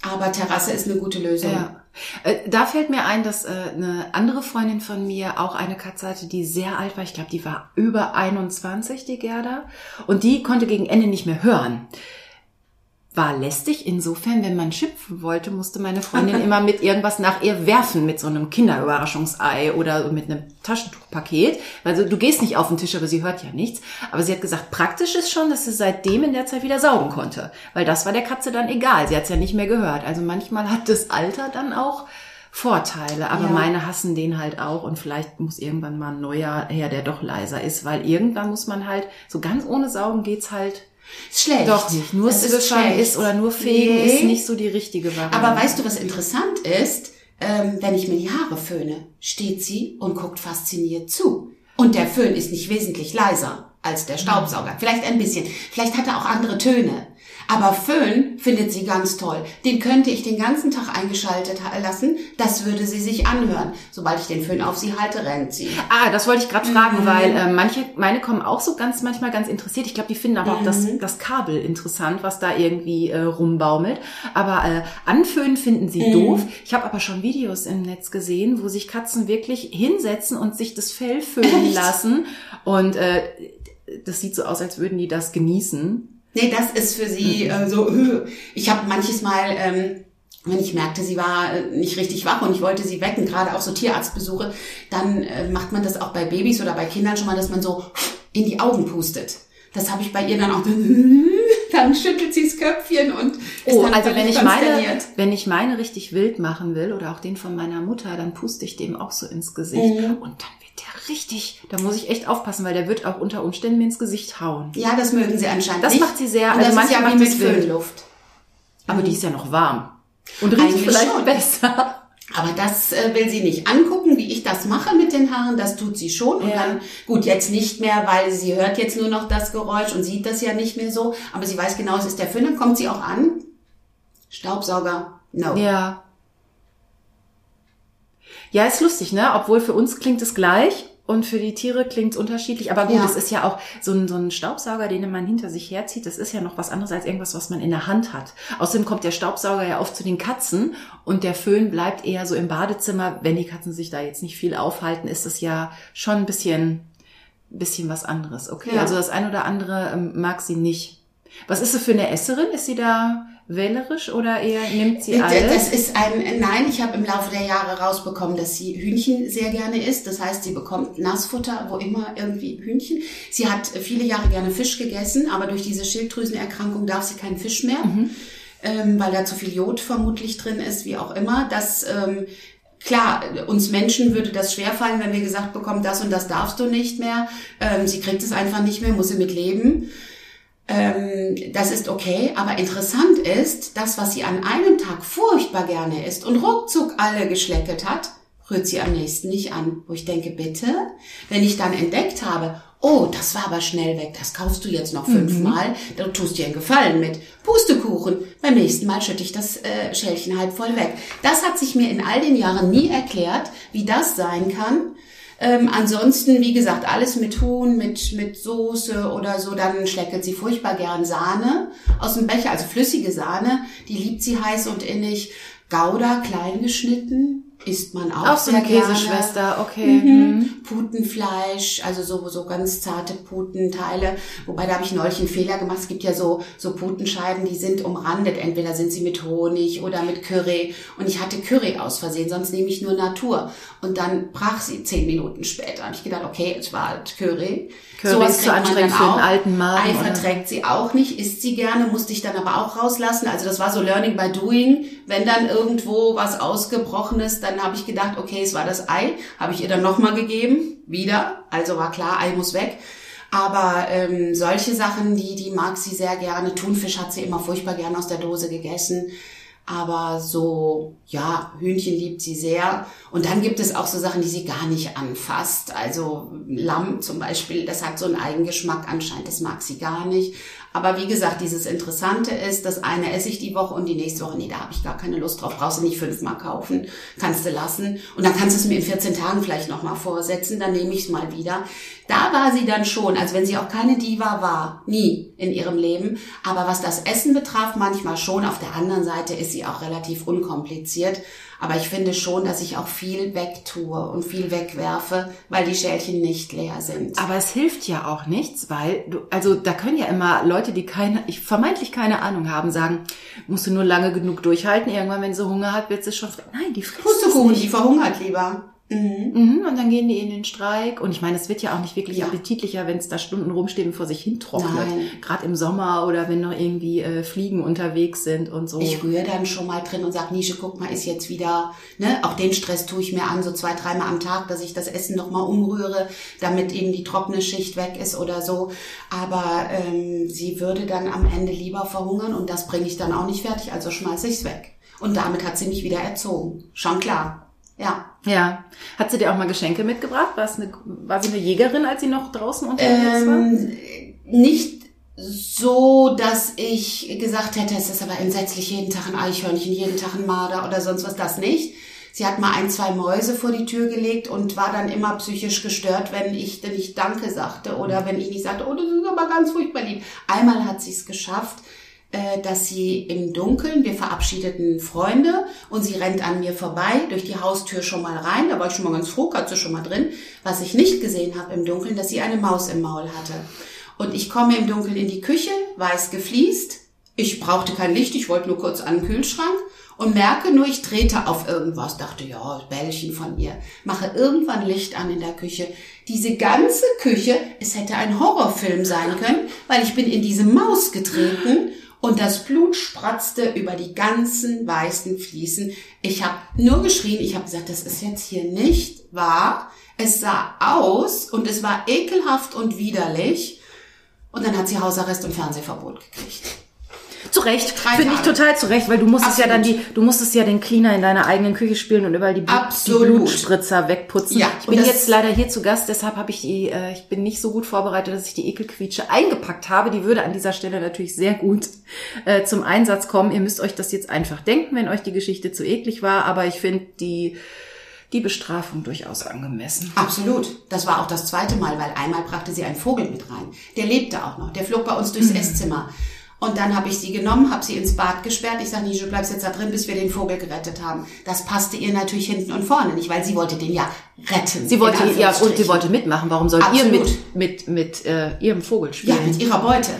Speaker 2: Aber Terrasse ist eine gute Lösung.
Speaker 1: Ja. Äh, Da fällt mir ein, dass äh, eine andere Freundin von mir auch eine Katze hatte, die sehr alt war. Ich glaube, die war über 21, die Gerda. Und die konnte gegen Ende nicht mehr hören. War lästig insofern, wenn man schimpfen wollte, musste meine Freundin immer mit irgendwas nach ihr werfen, mit so einem Kinderüberraschungsei oder mit einem Taschentuchpaket. Also du gehst nicht auf den Tisch, aber sie hört ja nichts. Aber sie hat gesagt, praktisch ist schon, dass sie seitdem in der Zeit wieder saugen konnte. Weil das war der Katze dann egal. Sie hat es ja nicht mehr gehört. Also manchmal hat das Alter dann auch Vorteile. Aber
Speaker 2: Ja.
Speaker 1: meine hassen den halt auch. Und vielleicht muss irgendwann mal ein neuer her, der doch leiser ist. Weil irgendwann muss man halt, so ganz ohne Saugen geht's halt
Speaker 2: Ist schlecht.
Speaker 1: Doch nicht. Nur Zwischern
Speaker 2: schlecht.
Speaker 1: ist oder nur Fegen
Speaker 2: Nee.
Speaker 1: ist nicht so die richtige Variante.
Speaker 2: Aber weißt du, was interessant ist? Ähm, wenn ich mir die Haare föhne, steht sie und guckt fasziniert zu. Und der Föhn ist nicht wesentlich leiser als der Staubsauger. Vielleicht ein bisschen. Vielleicht hat er auch andere Töne. Aber Föhn findet sie ganz toll. Den könnte ich den ganzen Tag eingeschaltet ha- lassen. Das würde sie sich anhören. Sobald ich den Föhn auf sie halte, rennt sie.
Speaker 1: Ah, das wollte ich gerade fragen,
Speaker 2: Mhm.
Speaker 1: weil äh, manche, meine kommen auch so ganz manchmal ganz interessiert. Ich glaube, die finden aber auch das,
Speaker 2: Mhm.
Speaker 1: das Kabel interessant, was da irgendwie äh, rumbaumelt. Aber äh, anföhnen finden sie
Speaker 2: Mhm.
Speaker 1: doof. Ich habe aber schon Videos im Netz gesehen, wo sich Katzen wirklich hinsetzen und sich das Fell föhnen
Speaker 2: Echt?
Speaker 1: lassen. Und äh, das sieht so aus, als würden die das genießen.
Speaker 2: Nee, das ist für sie äh, so. äh. Ich habe manches Mal, ähm, wenn ich merkte, sie war äh, nicht richtig wach und ich wollte sie wecken, gerade auch so Tierarztbesuche, dann äh, macht man das auch bei Babys oder bei Kindern schon mal, dass man so in die Augen pustet. Das habe ich bei ihr dann auch. Dann schüttelt sie das Köpfchen und ist
Speaker 1: Oh,
Speaker 2: dann
Speaker 1: also wenn ich meine, wenn ich meine richtig wild machen will oder auch den von meiner Mutter, dann puste ich dem auch so ins Gesicht
Speaker 2: Mhm.
Speaker 1: und dann der richtig, da muss ich echt aufpassen, weil der wird auch unter Umständen mir ins Gesicht hauen.
Speaker 2: Ja, das mögen sie anscheinend
Speaker 1: Das
Speaker 2: nicht.
Speaker 1: macht sie sehr-
Speaker 2: Und
Speaker 1: also
Speaker 2: das ist
Speaker 1: manche
Speaker 2: ja wie
Speaker 1: macht
Speaker 2: mit. Föhnluft.
Speaker 1: Aber die ist ja noch warm. Und riecht
Speaker 2: Eigentlich
Speaker 1: vielleicht
Speaker 2: schon.
Speaker 1: besser.
Speaker 2: Aber das äh, will sie nicht angucken, wie ich das mache mit den Haaren. Das tut sie schon. Und
Speaker 1: Ja.
Speaker 2: dann, gut, jetzt nicht mehr, weil sie hört jetzt nur noch das Geräusch und sieht das ja nicht mehr so. Aber sie weiß genau, es ist der Föhn. Dann kommt sie auch an. Staubsauger, no.
Speaker 1: Ja. Ja, ist lustig, ne? Obwohl für uns klingt es gleich und für die Tiere klingt es unterschiedlich. Aber gut,
Speaker 2: Ja.
Speaker 1: es ist ja auch so ein, so ein Staubsauger, den man hinter sich herzieht. Das ist ja noch was anderes als irgendwas, was man in der Hand hat. Außerdem kommt der Staubsauger ja oft zu den Katzen und der Föhn bleibt eher so im Badezimmer. Wenn die Katzen sich da jetzt nicht viel aufhalten, ist es ja schon ein bisschen, bisschen was anderes. Okay,
Speaker 2: Ja.
Speaker 1: also das ein oder andere ähm, mag sie nicht. Was ist sie für eine Esserin? Ist sie da wählerisch oder eher nimmt sie
Speaker 2: D-
Speaker 1: alles?
Speaker 2: Das ist ein, nein, ich habe im Laufe der Jahre rausbekommen, dass sie Hühnchen sehr gerne isst. Das heißt, sie bekommt Nassfutter, wo immer irgendwie Hühnchen. Sie hat viele Jahre gerne Fisch gegessen, aber durch diese Schilddrüsenerkrankung darf sie keinen Fisch mehr, ähm, weil da zu viel Jod vermutlich drin ist, wie auch immer. Das, ähm, Klar, uns Menschen würde das schwerfallen, wenn wir gesagt bekommen, das und das darfst du nicht mehr. Ähm, sie kriegt es einfach nicht mehr, muss sie mit leben. Ähm, das ist okay, aber interessant ist, das, was sie an einem Tag furchtbar gerne isst und ruckzuck alle geschlecket hat, rührt sie am nächsten nicht an. Wo ich denke, bitte, wenn ich dann entdeckt habe, oh, das war aber schnell weg, das kaufst du jetzt noch fünfmal, dann tust dir einen Gefallen mit. Pustekuchen, beim nächsten Mal schütte ich das äh, Schälchen halb voll weg. Das hat sich mir in all den Jahren nie erklärt, wie das sein kann. Ähm, ansonsten, wie gesagt, alles mit Huhn, mit, mit Soße oder so, dann schleckert sie furchtbar gern Sahne aus dem Becher, also flüssige Sahne, die liebt sie heiß und innig. Gouda, klein geschnitten, isst man auch,
Speaker 1: Auch so eine
Speaker 2: sehr gerne.
Speaker 1: Käseschwester, okay.
Speaker 2: Mhm. Putenfleisch, also so, so ganz zarte Putenteile. Wobei da habe ich neulich einen Fehler gemacht. Es gibt ja so, so Putenscheiben, die sind umrandet. Entweder sind sie mit Honig oder mit Curry. Und ich hatte Curry aus Versehen, sonst nehme ich nur Natur. Und dann brach sie zehn Minuten später. Und ich gedacht, okay, es war halt Curry.
Speaker 1: Curry
Speaker 2: Sowas
Speaker 1: ist zu anstrengend für den alten Magen,
Speaker 2: Ei verträgt sie auch nicht, isst sie gerne, musste ich dann aber auch rauslassen. Also das war so Learning by Doing. Wenn dann irgendwo was ausgebrochen ist, dann habe ich gedacht, okay, es war das Ei, habe ich ihr dann nochmal gegeben, wieder. Also war klar, Ei muss weg. Aber ähm, solche Sachen, die, die mag sie sehr gerne. Thunfisch hat sie immer furchtbar gerne aus der Dose gegessen. Aber so, ja, Hühnchen liebt sie sehr. Und dann gibt es auch so Sachen, die sie gar nicht anfasst. Also Lamm zum Beispiel, das hat so einen Eigengeschmack anscheinend, das mag sie gar nicht. Aber wie gesagt, dieses Interessante ist, das eine esse ich die Woche und die nächste Woche, nee, da habe ich gar keine Lust drauf, brauchst du nicht fünfmal kaufen, kannst du lassen. Und dann kannst du es mir in 14 Tagen vielleicht nochmal vorsetzen, dann nehme ich es mal wieder. Da war sie dann schon, also wenn sie auch keine Diva war, nie in ihrem Leben. Aber was das Essen betraf, manchmal schon. Auf der anderen Seite ist sie auch relativ unkompliziert. Aber ich finde schon, dass ich auch viel wegtue und viel wegwerfe, weil die Schälchen nicht leer sind.
Speaker 1: Aber es hilft ja auch nichts, weil du, also da können ja immer Leute, die keine, ich vermeintlich keine Ahnung haben, sagen, musst du nur lange genug durchhalten. Irgendwann, wenn sie Hunger hat, wird sie schon. Nein, die frisst
Speaker 2: Pustekuchen, die verhungert lieber.
Speaker 1: Mhm. Mhm, und dann gehen die in den Streik. Und ich meine, es wird ja auch nicht wirklich ja. appetitlicher, wenn es da Stunden rumsteht und vor sich hin trocknet. Gerade im Sommer oder wenn noch irgendwie äh, Fliegen unterwegs sind und so.
Speaker 2: Ich rühre dann schon mal drin und sag, Nische, guck mal, ist jetzt wieder, ne, auch den Stress tue ich mir an, so zwei, dreimal am Tag, dass ich das Essen nochmal umrühre, damit eben die trockene Schicht weg ist oder so. Aber ähm, sie würde dann am Ende lieber verhungern und das bringe ich dann auch nicht fertig, also schmeiße ich's weg. Und damit hat sie mich wieder erzogen. Schon klar. Ja.
Speaker 1: Ja. Hat sie dir auch mal Geschenke mitgebracht? War, es eine, war sie eine Jägerin, als sie noch draußen unterwegs ähm,
Speaker 2: war? Nicht so, dass ich gesagt hätte, es ist aber entsetzlich, jeden Tag ein Eichhörnchen, jeden Tag ein Marder oder sonst was, das nicht. Sie hat mal ein, zwei Mäuse vor die Tür gelegt und war dann immer psychisch gestört, wenn ich nicht Danke sagte oder wenn ich nicht sagte, oh, das ist aber ganz furchtbar lieb. Einmal hat sie es geschafft, dass sie im Dunkeln, wir verabschiedeten Freunde und sie rennt an mir vorbei, durch die Haustür schon mal rein, da war ich schon mal ganz froh, Katze schon mal drin. Was ich nicht gesehen habe im Dunkeln, dass sie eine Maus im Maul hatte. Und ich komme im Dunkeln in die Küche, weiß gefliest, ich brauchte kein Licht, ich wollte nur kurz an den Kühlschrank und merke nur, ich trete auf irgendwas, dachte, ja, Bällchen von ihr, mache irgendwann Licht an in der Küche. Diese ganze Küche, es hätte ein Horrorfilm sein können, weil ich bin in diese Maus getreten und das Blut spratzte über die ganzen weißen Fliesen. Ich habe nur geschrien, ich habe gesagt, das ist jetzt hier nicht wahr. Es sah aus und es war ekelhaft und widerlich. Und dann hat sie Hausarrest und Fernsehverbot gekriegt.
Speaker 1: Zu Recht, finde ich total zu Recht, weil du musstest Absolut. ja dann die, du musstest ja den Cleaner in deiner eigenen Küche spielen und überall die, Blut, die Blutspritzer wegputzen. Ja, ich bin jetzt leider hier zu Gast, deshalb habe ich die, äh, ich bin nicht so gut vorbereitet, dass ich die Ekelquietsche eingepackt habe. Die würde an dieser Stelle natürlich sehr gut äh, zum Einsatz kommen. Ihr müsst euch das jetzt einfach denken, wenn euch die Geschichte zu eklig war, aber ich finde die die Bestrafung durchaus angemessen.
Speaker 2: Absolut. Das war auch das zweite Mal, weil einmal brachte sie einen Vogel mit rein. Der lebte auch noch. Der flog bei uns durchs mhm. Esszimmer. Und dann habe ich sie genommen, habe sie ins Bad gesperrt. Ich sage, nie, du bleibst jetzt da drin, bis wir den Vogel gerettet haben. Das passte ihr natürlich hinten und vorne nicht, weil sie wollte den ja retten.
Speaker 1: Sie wollte ja und sie wollte mitmachen. Warum soll Absolut. ihr mit mit mit äh, ihrem Vogel spielen?
Speaker 2: Ja, mit ihrer Beute.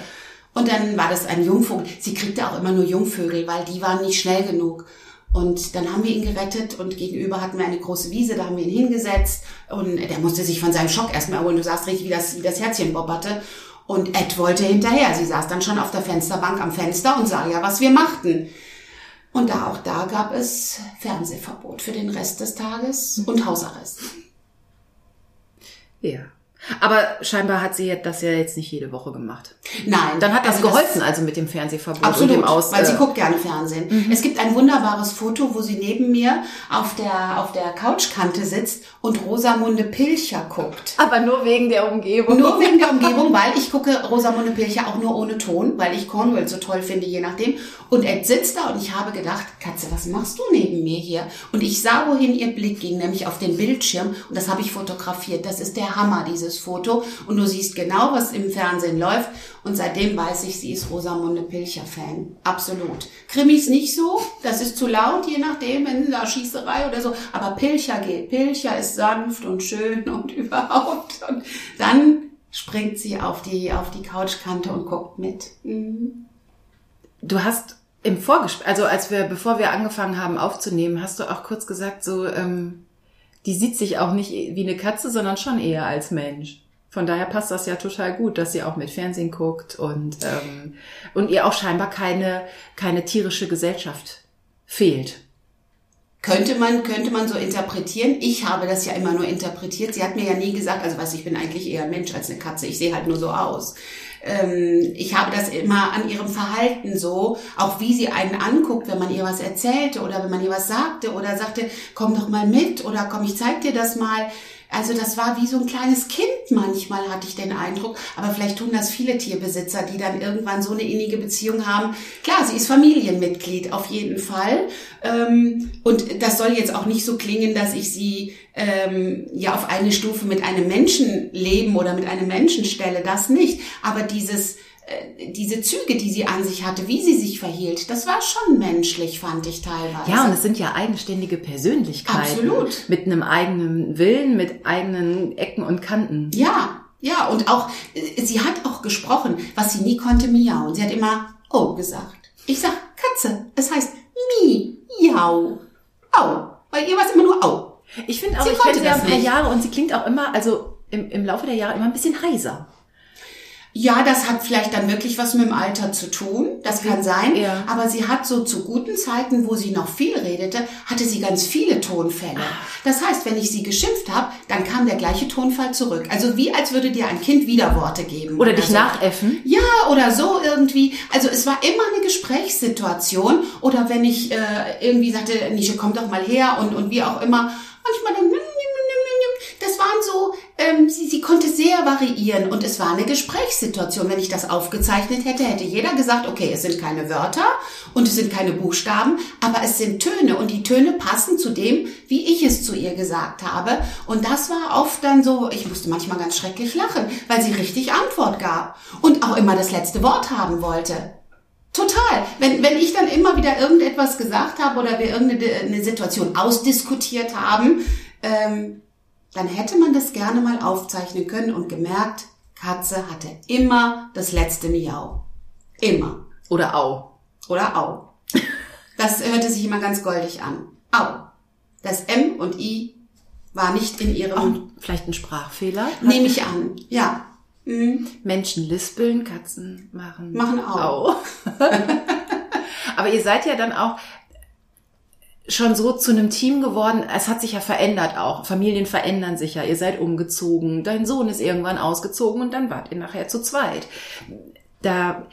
Speaker 2: Und dann war das ein Jungvogel. Sie kriegte auch immer nur Jungvögel, weil die waren nicht schnell genug. Und dann haben wir ihn gerettet und gegenüber hatten wir eine große Wiese, da haben wir ihn hingesetzt und der musste sich von seinem Schock erstmal erholen. Du sahst richtig, wie das, wie das Herzchen bobberte. Und Ed wollte hinterher. Sie saß dann schon auf der Fensterbank am Fenster und sah ja, was wir machten. Und da auch da gab es Fernsehverbot für den Rest des Tages und Hausarrest.
Speaker 1: Ja. Aber scheinbar hat sie das ja jetzt nicht jede Woche gemacht.
Speaker 2: Nein.
Speaker 1: Dann hat das also geholfen, das also mit dem Fernsehverbot
Speaker 2: absolut,
Speaker 1: und dem Aus.
Speaker 2: Weil sie äh, guckt gerne Fernsehen. Mhm. Es gibt ein wunderbares Foto, wo sie neben mir auf der auf der Couchkante sitzt und Rosamunde Pilcher guckt.
Speaker 1: Aber nur wegen der Umgebung.
Speaker 2: Nur wegen der Umgebung, weil ich gucke Rosamunde Pilcher auch nur ohne Ton, weil ich Cornwall so toll finde, je nachdem. Und Ed sitzt da und ich habe gedacht, Katze, was machst du neben mir hier? Und ich sah, wohin ihr Blick ging, nämlich auf den Bildschirm und das habe ich fotografiert. Das ist der Hammer, dieses Foto. Und du siehst genau, was im Fernsehen läuft. Und seitdem weiß ich, sie ist Rosamunde Pilcher-Fan. Absolut. Krimis nicht so. Das ist zu laut, je nachdem, wenn da Schießerei oder so. Aber Pilcher geht. Pilcher ist sanft und schön und überhaupt. Und dann springt sie auf die, auf die Couchkante und guckt mit. Mhm.
Speaker 1: Du hast im Vorgespräch, also als wir, bevor wir angefangen haben aufzunehmen, hast du auch kurz gesagt, so, ähm, die sieht sich auch nicht wie eine Katze, sondern schon eher als Mensch. Von daher passt das ja total gut, dass sie auch mit Fernsehen guckt und, ähm, und ihr auch scheinbar keine, keine tierische Gesellschaft fehlt.
Speaker 2: Könnte man, könnte man so interpretieren. Ich habe das ja immer nur interpretiert. Sie hat mir ja nie gesagt, also was, ich bin eigentlich eher Mensch als eine Katze. Ich sehe halt nur so aus. Ähm, ich habe das immer an ihrem Verhalten so, auch wie sie einen anguckt, wenn man ihr was erzählte oder wenn man ihr was sagte oder sagte, komm doch mal mit oder komm, ich zeig dir das mal also das war wie so ein kleines Kind manchmal, hatte ich den Eindruck. Aber vielleicht tun das viele Tierbesitzer, die dann irgendwann so eine innige Beziehung haben. Klar, sie ist Familienmitglied, auf jeden Fall. Ähm, und das soll jetzt auch nicht so klingen, dass ich sie ähm, ja auf eine Stufe mit einem Menschen leben oder mit einem Menschen stelle. Das nicht. Aber dieses diese Züge, die sie an sich hatte, wie sie sich verhielt, das war schon menschlich, fand ich teilweise.
Speaker 1: Ja, und es sind ja eigenständige Persönlichkeiten.
Speaker 2: Absolut.
Speaker 1: Mit einem eigenen Willen, mit eigenen Ecken und Kanten.
Speaker 2: Ja, ja, und auch, äh, sie hat auch gesprochen, was sie nie konnte, miauen. Sie hat immer Oh gesagt. Ich sag Katze, es heißt mi, jau, au. Bei ihr war es immer nur Au.
Speaker 1: Ich finde auch, sie ich kenne sie ja ein paar. Jahre und sie klingt auch immer, also im, im Laufe der Jahre immer ein bisschen heiser.
Speaker 2: Ja, das hat vielleicht dann wirklich was mit dem Alter zu tun. Das kann sein. Ja. Aber sie hat so zu guten Zeiten, wo sie noch viel redete, hatte sie ganz viele Tonfälle. Ah. Das heißt, wenn ich sie geschimpft habe, dann kam der gleiche Tonfall zurück. Also wie als würde dir ein Kind Widerworte geben.
Speaker 1: Oder dich so. nachäffen.
Speaker 2: Ja, oder so irgendwie. Also es war immer eine Gesprächssituation. Oder wenn ich äh, irgendwie sagte, Nische, komm doch mal her und, und wie auch immer. Manchmal dann, das waren so, ähm, sie, sie konnte sehr variieren und es war eine Gesprächssituation. Wenn ich das aufgezeichnet hätte, hätte jeder gesagt, okay, es sind keine Wörter und es sind keine Buchstaben, aber es sind Töne und die Töne passen zu dem, wie ich es zu ihr gesagt habe. Und das war oft dann so, ich musste manchmal ganz schrecklich lachen, weil sie richtig Antwort gab und auch immer das letzte Wort haben wollte. Total. Wenn, wenn ich dann immer wieder irgendetwas gesagt habe oder wir irgendeine Situation ausdiskutiert haben, ähm, dann hätte man das gerne mal aufzeichnen können und gemerkt, Katze hatte immer das letzte Miau. Immer.
Speaker 1: Oder Au.
Speaker 2: Oder Au. Das hörte sich immer ganz goldig an. Au. Das M und I war nicht in ihrem...
Speaker 1: Auch vielleicht ein Sprachfehler?
Speaker 2: Nehme ich an, ja.
Speaker 1: Mhm. Menschen lispeln, Katzen machen...
Speaker 2: Machen Au. Au.
Speaker 1: Aber ihr seid ja dann auch schon so zu einem Team geworden. Es hat sich ja verändert auch. Familien verändern sich ja. Ihr seid umgezogen. Dein Sohn ist irgendwann ausgezogen und dann wart ihr nachher zu zweit. Da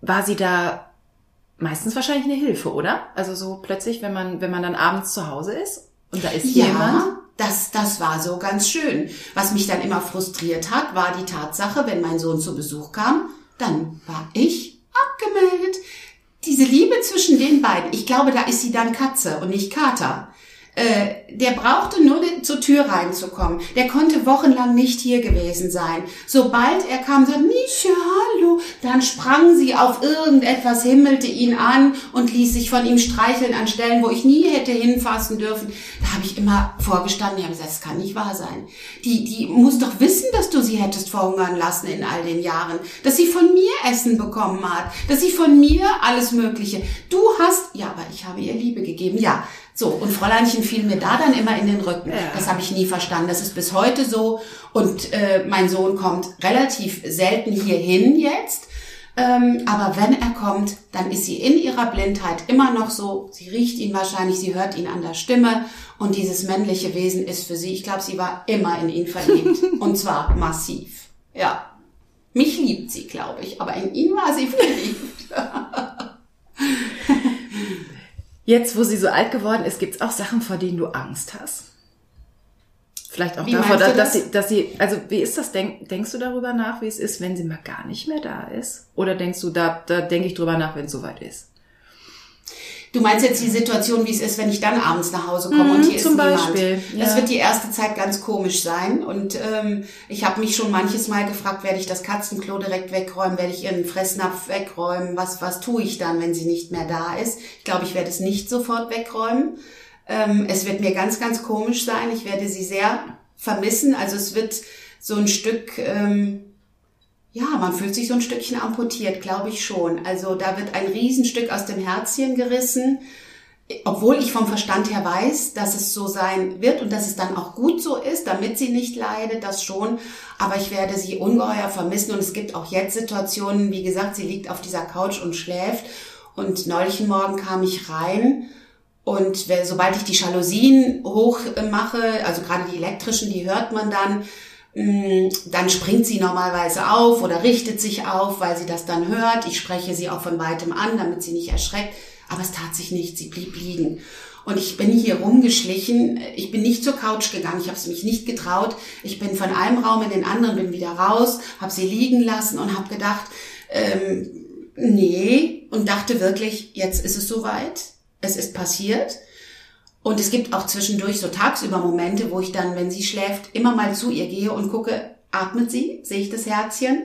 Speaker 1: war sie da meistens wahrscheinlich eine Hilfe, oder? Also so plötzlich, wenn man, wenn man dann abends zu Hause ist und da ist
Speaker 2: ja.
Speaker 1: jemand.
Speaker 2: Das, das war so ganz schön. Was mich dann immer frustriert hat, war die Tatsache, wenn mein Sohn zu Besuch kam, dann war ich abgemeldet diese Liebe zwischen den beiden, ich glaube, da ist sie dann Katze und nicht Kater. Äh, der brauchte nur zur Tür reinzukommen. Der konnte wochenlang nicht hier gewesen sein. Sobald er kam, sagte, Mischa, hallo, dann sprang sie auf irgendetwas, himmelte ihn an und ließ sich von ihm streicheln an Stellen, wo ich nie hätte hinfassen dürfen. Da habe ich immer vorgestanden, ich habe gesagt, das kann nicht wahr sein. Die, die muss doch wissen, dass du sie hättest verhungern lassen in all den Jahren, dass sie von mir Essen bekommen hat, dass sie von mir alles Mögliche. Du hast, ja, aber ich habe ihr Liebe gegeben, ja. So, und Fräuleinchen fiel mir da dann immer in den Rücken. Ja. Das habe ich nie verstanden. Das ist bis heute so. Und äh, mein Sohn kommt relativ selten hierhin jetzt. Ähm, aber wenn er kommt, dann ist sie in ihrer Blindheit immer noch so. Sie riecht ihn wahrscheinlich, sie hört ihn an der Stimme. Und dieses männliche Wesen ist für sie, ich glaube, sie war immer in ihn verliebt. und zwar massiv. Ja. Mich liebt sie, glaube ich. Aber in ihn war sie verliebt.
Speaker 1: Jetzt, wo sie so alt geworden ist, gibt's auch Sachen, vor denen du Angst hast. Vielleicht auch wie davor, dass, das? sie, dass sie, also wie ist das? Denk, denkst du darüber nach, wie es ist, wenn sie mal gar nicht mehr da ist? Oder denkst du, da, da denke ich drüber nach, wenn es soweit ist?
Speaker 2: Du meinst jetzt die Situation, wie es ist, wenn ich dann abends nach Hause komme mhm, und hier ist niemand. Beispiel, ja. Das wird die erste Zeit ganz komisch sein. Und ähm, ich habe mich schon manches Mal gefragt, werde ich das Katzenklo direkt wegräumen, werde ich ihren Fressnapf wegräumen, was, was tue ich dann, wenn sie nicht mehr da ist? Ich glaube, ich werde es nicht sofort wegräumen. Ähm, es wird mir ganz, ganz komisch sein. Ich werde sie sehr vermissen. Also es wird so ein Stück... Ähm, ja, man fühlt sich so ein Stückchen amputiert, glaube ich schon. Also da wird ein Riesenstück aus dem Herzchen gerissen, obwohl ich vom Verstand her weiß, dass es so sein wird und dass es dann auch gut so ist, damit sie nicht leidet, das schon. Aber ich werde sie ungeheuer vermissen und es gibt auch jetzt Situationen, wie gesagt, sie liegt auf dieser Couch und schläft und neulich Morgen kam ich rein und sobald ich die Jalousien hoch mache, also gerade die elektrischen, die hört man dann, dann springt sie normalerweise auf oder richtet sich auf, weil sie das dann hört. Ich spreche sie auch von weitem an, damit sie nicht erschreckt. Aber es tat sich nicht, sie blieb liegen. Und ich bin hier rumgeschlichen. Ich bin nicht zur Couch gegangen, ich habe es mich nicht getraut. Ich bin von einem Raum in den anderen, bin wieder raus, habe sie liegen lassen und habe gedacht, ähm, nee, und dachte wirklich, jetzt ist es soweit, es ist passiert. Und es gibt auch zwischendurch so tagsüber Momente, wo ich dann, wenn sie schläft, immer mal zu ihr gehe und gucke, atmet sie, sehe ich das Herzchen.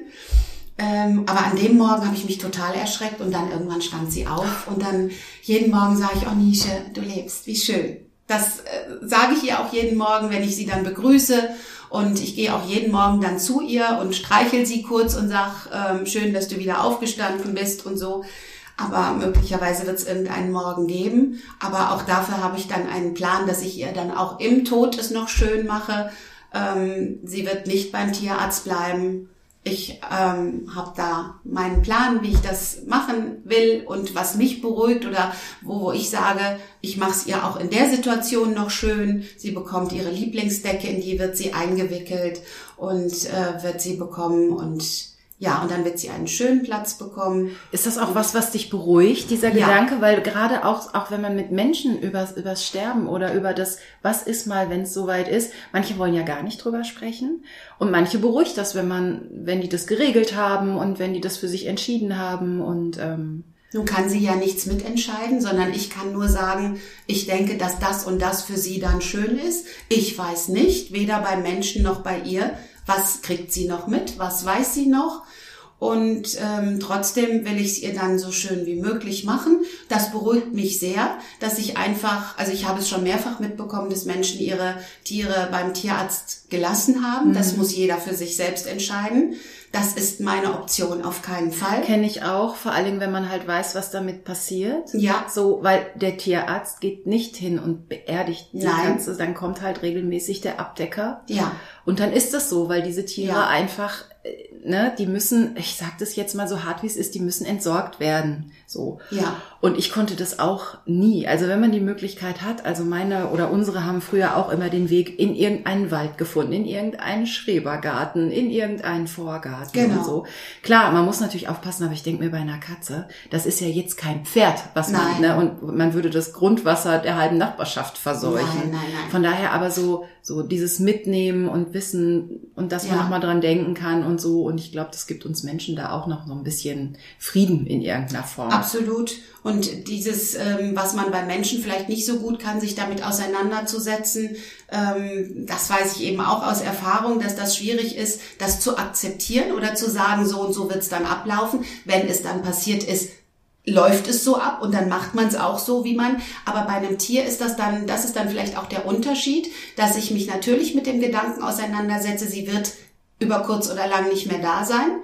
Speaker 2: Ähm, aber an dem Morgen habe ich mich total erschreckt und dann irgendwann stand sie auf und dann jeden Morgen sage ich, oh Nische, du lebst, wie schön. Das äh, sage ich ihr auch jeden Morgen, wenn ich sie dann begrüße und ich gehe auch jeden Morgen dann zu ihr und streichel sie kurz und sag, ähm, schön, dass du wieder aufgestanden bist und so. Aber möglicherweise wird es irgendeinen Morgen geben. Aber auch dafür habe ich dann einen Plan, dass ich ihr dann auch im Tod es noch schön mache. Ähm, sie wird nicht beim Tierarzt bleiben. Ich ähm, habe da meinen Plan, wie ich das machen will und was mich beruhigt oder wo, ich sage, ich mache es ihr auch in der Situation noch schön. Sie bekommt ihre Lieblingsdecke, in die wird sie eingewickelt und äh, wird sie bekommen und ja, und dann wird sie einen schönen Platz bekommen.
Speaker 1: Ist das auch was, was dich beruhigt, dieser
Speaker 2: Ja.
Speaker 1: Gedanke? Weil gerade auch, auch wenn man mit Menschen übers, übers Sterben oder über das, was ist mal, wenn es soweit ist, manche wollen ja gar nicht drüber sprechen. Und manche beruhigt das, wenn man, wenn die das geregelt haben und wenn die das für sich entschieden haben und ähm,
Speaker 2: Nun kann sie ja nichts mitentscheiden, sondern ich kann nur sagen, ich denke, dass das und das für sie dann schön ist. Ich weiß nicht, weder beim Menschen noch bei ihr, was kriegt sie noch mit, was weiß sie noch. Und ähm, trotzdem will ich es ihr dann so schön wie möglich machen. Das beruhigt mich sehr, dass ich einfach, also ich habe es schon mehrfach mitbekommen, dass Menschen ihre Tiere beim Tierarzt gelassen haben. Das muss jeder für sich selbst entscheiden. Das ist meine Option auf keinen Fall.
Speaker 1: kenne ich auch, vor allen Dingen, wenn man halt weiß, was damit passiert.
Speaker 2: Ja.
Speaker 1: So, weil der Tierarzt geht nicht hin und beerdigt die
Speaker 2: Nein.
Speaker 1: Katze, dann kommt halt regelmäßig der Abdecker.
Speaker 2: Ja.
Speaker 1: Und dann ist das so, weil diese Tiere
Speaker 2: Ja.
Speaker 1: einfach, ne, die müssen, ich sag das jetzt mal so hart wie es ist, die müssen entsorgt werden. So.
Speaker 2: Ja.
Speaker 1: Und ich konnte das auch nie. Also wenn man die Möglichkeit hat, also meine oder unsere haben früher auch immer den Weg in irgendeinen Wald gefunden, in irgendeinen Schrebergarten, in irgendeinen Vorgarten
Speaker 2: Genau.
Speaker 1: und so. Klar, man muss natürlich aufpassen, aber ich denke mir bei einer Katze, das ist ja jetzt kein Pferd, was man,
Speaker 2: Nein.
Speaker 1: ne, und man würde das Grundwasser der halben Nachbarschaft verseuchen.
Speaker 2: Nein, nein, nein.
Speaker 1: Von daher aber so, so dieses Mitnehmen und Wissen und dass man
Speaker 2: Ja.
Speaker 1: noch mal dran denken kann und so. Und ich glaube, das gibt uns Menschen da auch noch so ein bisschen Frieden in irgendeiner Form.
Speaker 2: Absolut. Und dieses, ähm, was man bei Menschen vielleicht nicht so gut kann, sich damit auseinanderzusetzen, ähm, das weiß ich eben auch aus Erfahrung, dass das schwierig ist, das zu akzeptieren oder zu sagen, so und so wird es dann ablaufen. Wenn es dann passiert ist, läuft es so ab und dann macht man es auch so, wie man. Aber bei einem Tier ist das dann, das ist dann vielleicht auch der Unterschied, dass ich mich natürlich mit dem Gedanken auseinandersetze, sie wird über kurz oder lang nicht mehr da sein.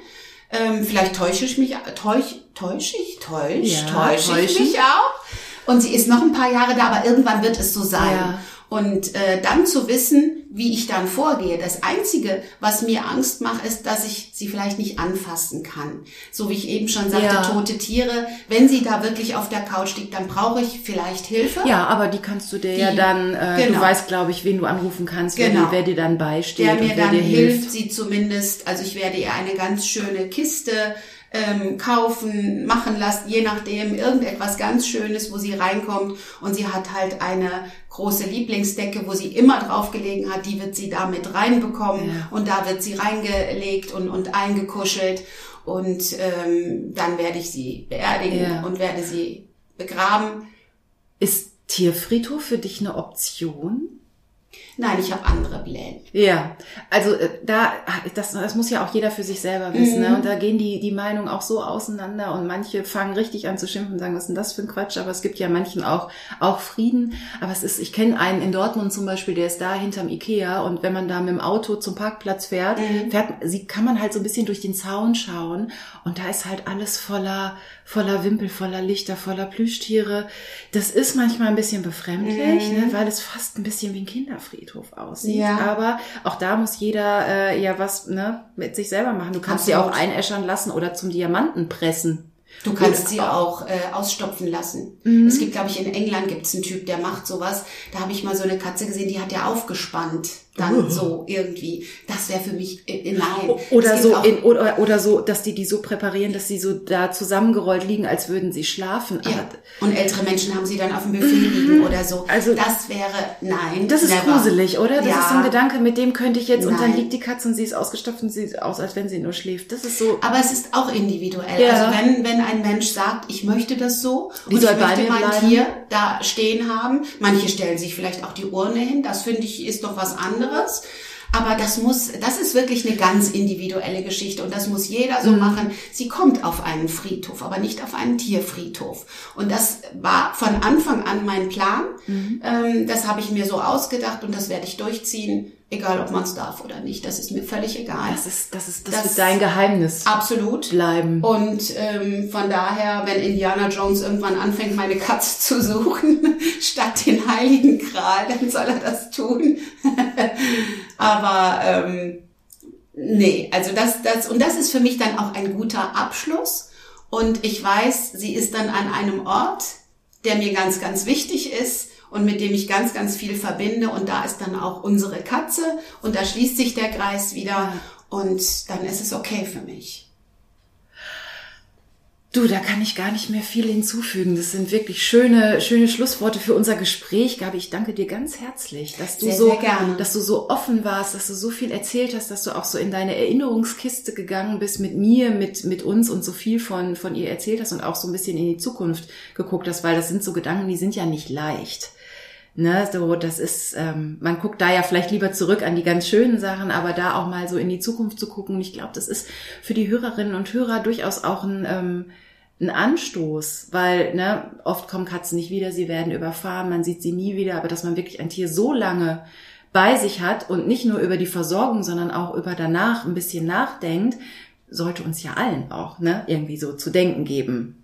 Speaker 2: Ähm, vielleicht täusche ich mich, täusch, täusche ich, täusch,
Speaker 1: Ja,
Speaker 2: täusche ich
Speaker 1: täuschen.
Speaker 2: mich auch. Und sie ist noch ein paar Jahre da, aber irgendwann wird es so sein.
Speaker 1: Ja.
Speaker 2: Und äh, dann zu wissen, wie ich dann vorgehe. Das Einzige, was mir Angst macht, ist, dass ich sie vielleicht nicht anfassen kann. So wie ich eben schon sagte,
Speaker 1: Ja.
Speaker 2: tote Tiere. Wenn sie da wirklich auf der Couch liegt, dann brauche ich vielleicht Hilfe.
Speaker 1: Ja, aber die kannst du dir ja
Speaker 2: Die-
Speaker 1: dann, äh,
Speaker 2: genau.
Speaker 1: du weißt, glaube ich, wen du anrufen kannst, wer,
Speaker 2: Genau.
Speaker 1: dir, wer dir dann beisteht
Speaker 2: der mir
Speaker 1: wer
Speaker 2: dann hilft,
Speaker 1: hilft.
Speaker 2: sie zumindest, also ich werde ihr eine ganz schöne Kiste ähm, kaufen, machen lassen, je nachdem, irgendetwas ganz Schönes, wo sie reinkommt und sie hat halt eine große Lieblingsdecke, wo sie immer drauf gelegen hat, die wird sie da mit reinbekommen
Speaker 1: Ja.
Speaker 2: und da wird sie reingelegt und, und eingekuschelt und ähm, dann werde ich sie beerdigen
Speaker 1: Ja.
Speaker 2: und werde sie begraben.
Speaker 1: Ist Tierfriedhof für dich eine Option?
Speaker 2: Nein, ich habe andere Pläne.
Speaker 1: Ja, also äh, da, das, das muss ja auch jeder für sich selber wissen.
Speaker 2: Mhm.
Speaker 1: Ne? Und da gehen die, die Meinungen auch so auseinander und manche fangen richtig an zu schimpfen und sagen, was ist denn das für ein Quatsch? Aber es gibt ja manchen auch, auch Frieden. Aber es ist, ich kenne einen in Dortmund zum Beispiel, der ist da hinterm Ikea und wenn man da mit dem Auto zum Parkplatz fährt,
Speaker 2: Mhm.
Speaker 1: fährt, sie kann man halt so ein bisschen durch den Zaun schauen und da ist halt alles voller, voller Wimpel, voller Lichter, voller Plüschtiere. Das ist manchmal ein bisschen befremdlich, ne? weil es fast ein bisschen wie ein Kinderfriedhof aussieht.
Speaker 2: Ja.
Speaker 1: Aber auch da muss jeder äh, ja was ne, mit sich selber machen. Du kannst sie auch
Speaker 2: Absolut.
Speaker 1: einäschern lassen oder zum Diamanten pressen.
Speaker 2: Du kannst sie auch äh, ausstopfen lassen.
Speaker 1: Mhm.
Speaker 2: Es gibt, glaube ich, in England gibt es einen Typ, der macht sowas. Da habe ich mal so eine Katze gesehen, die hat er aufgespannt. Dann so irgendwie. Das wäre für mich, äh, äh, nein.
Speaker 1: Oder so, in, oder, oder so, dass die die so präparieren, dass sie so da zusammengerollt liegen, als würden sie schlafen.
Speaker 2: ja.
Speaker 1: Aber
Speaker 2: Und ältere Menschen haben sie dann auf dem Buffet liegen oder so.
Speaker 1: Also-
Speaker 2: das wäre, nein.
Speaker 1: Das ist
Speaker 2: never.
Speaker 1: gruselig, oder? Das
Speaker 2: ja.
Speaker 1: ist so ein Gedanke, mit dem könnte ich jetzt, und dann
Speaker 2: Nein.
Speaker 1: liegt die Katze und sie ist ausgestopft und sie sieht aus, als wenn sie nur schläft. Das ist so,
Speaker 2: Aber es ist auch individuell.
Speaker 1: Ja.
Speaker 2: Also wenn, wenn ein Mensch sagt, ich möchte das so und
Speaker 1: soll
Speaker 2: ich möchte mein
Speaker 1: bleiben.
Speaker 2: Tier da stehen haben. Manche stellen sich vielleicht auch die Urne hin. Das finde ich ist doch was anderes. Aber das muss, das ist wirklich eine ganz individuelle Geschichte und das muss jeder
Speaker 1: Mhm.
Speaker 2: so machen. Sie kommt auf einen Friedhof, aber nicht auf einen Tierfriedhof. Und das war von Anfang an mein Plan.
Speaker 1: Mhm.
Speaker 2: Ähm, das habe ich mir so ausgedacht und das werde ich durchziehen. Egal ob man es darf oder nicht. Das ist mir völlig egal.
Speaker 1: Das ist, das ist, das, das wird dein Geheimnis.
Speaker 2: Absolut.
Speaker 1: Bleiben.
Speaker 2: Und ähm, von daher, wenn Indiana Jones irgendwann anfängt, meine Katze zu suchen, statt den Heiligen Gral, dann soll er das tun. Aber ähm, nee, also das, das, und das ist für mich dann auch ein guter Abschluss. Und ich weiß, sie ist dann an einem Ort, der mir ganz, ganz wichtig ist und mit dem ich ganz, ganz viel verbinde. Und da ist dann auch unsere Katze und da schließt sich der Kreis wieder und dann ist es okay für mich.
Speaker 1: Du, da kann ich gar nicht mehr viel hinzufügen. Das sind wirklich schöne, schöne Schlussworte für unser Gespräch. Gabi, ich danke dir ganz herzlich, dass du
Speaker 2: sehr,
Speaker 1: so,
Speaker 2: sehr gerne.
Speaker 1: dass du so offen warst, dass du so viel erzählt hast, dass du auch so in deine Erinnerungskiste gegangen bist mit mir, mit, mit uns und so viel von, von ihr erzählt hast und auch so ein bisschen in die Zukunft geguckt hast, weil das sind so Gedanken, die sind ja nicht leicht. Ne, so, das ist, ähm, man guckt da ja vielleicht lieber zurück an die ganz schönen Sachen, aber da auch mal so in die Zukunft zu gucken. Ich glaube, das ist für die Hörerinnen und Hörer durchaus auch ein, ähm, ein Anstoß, weil ne, oft kommen Katzen nicht wieder, sie werden überfahren, man sieht sie nie wieder, aber dass man wirklich ein Tier so lange bei sich hat und nicht nur über die Versorgung, sondern auch über danach ein bisschen nachdenkt, sollte uns ja allen auch ne, irgendwie so zu denken geben.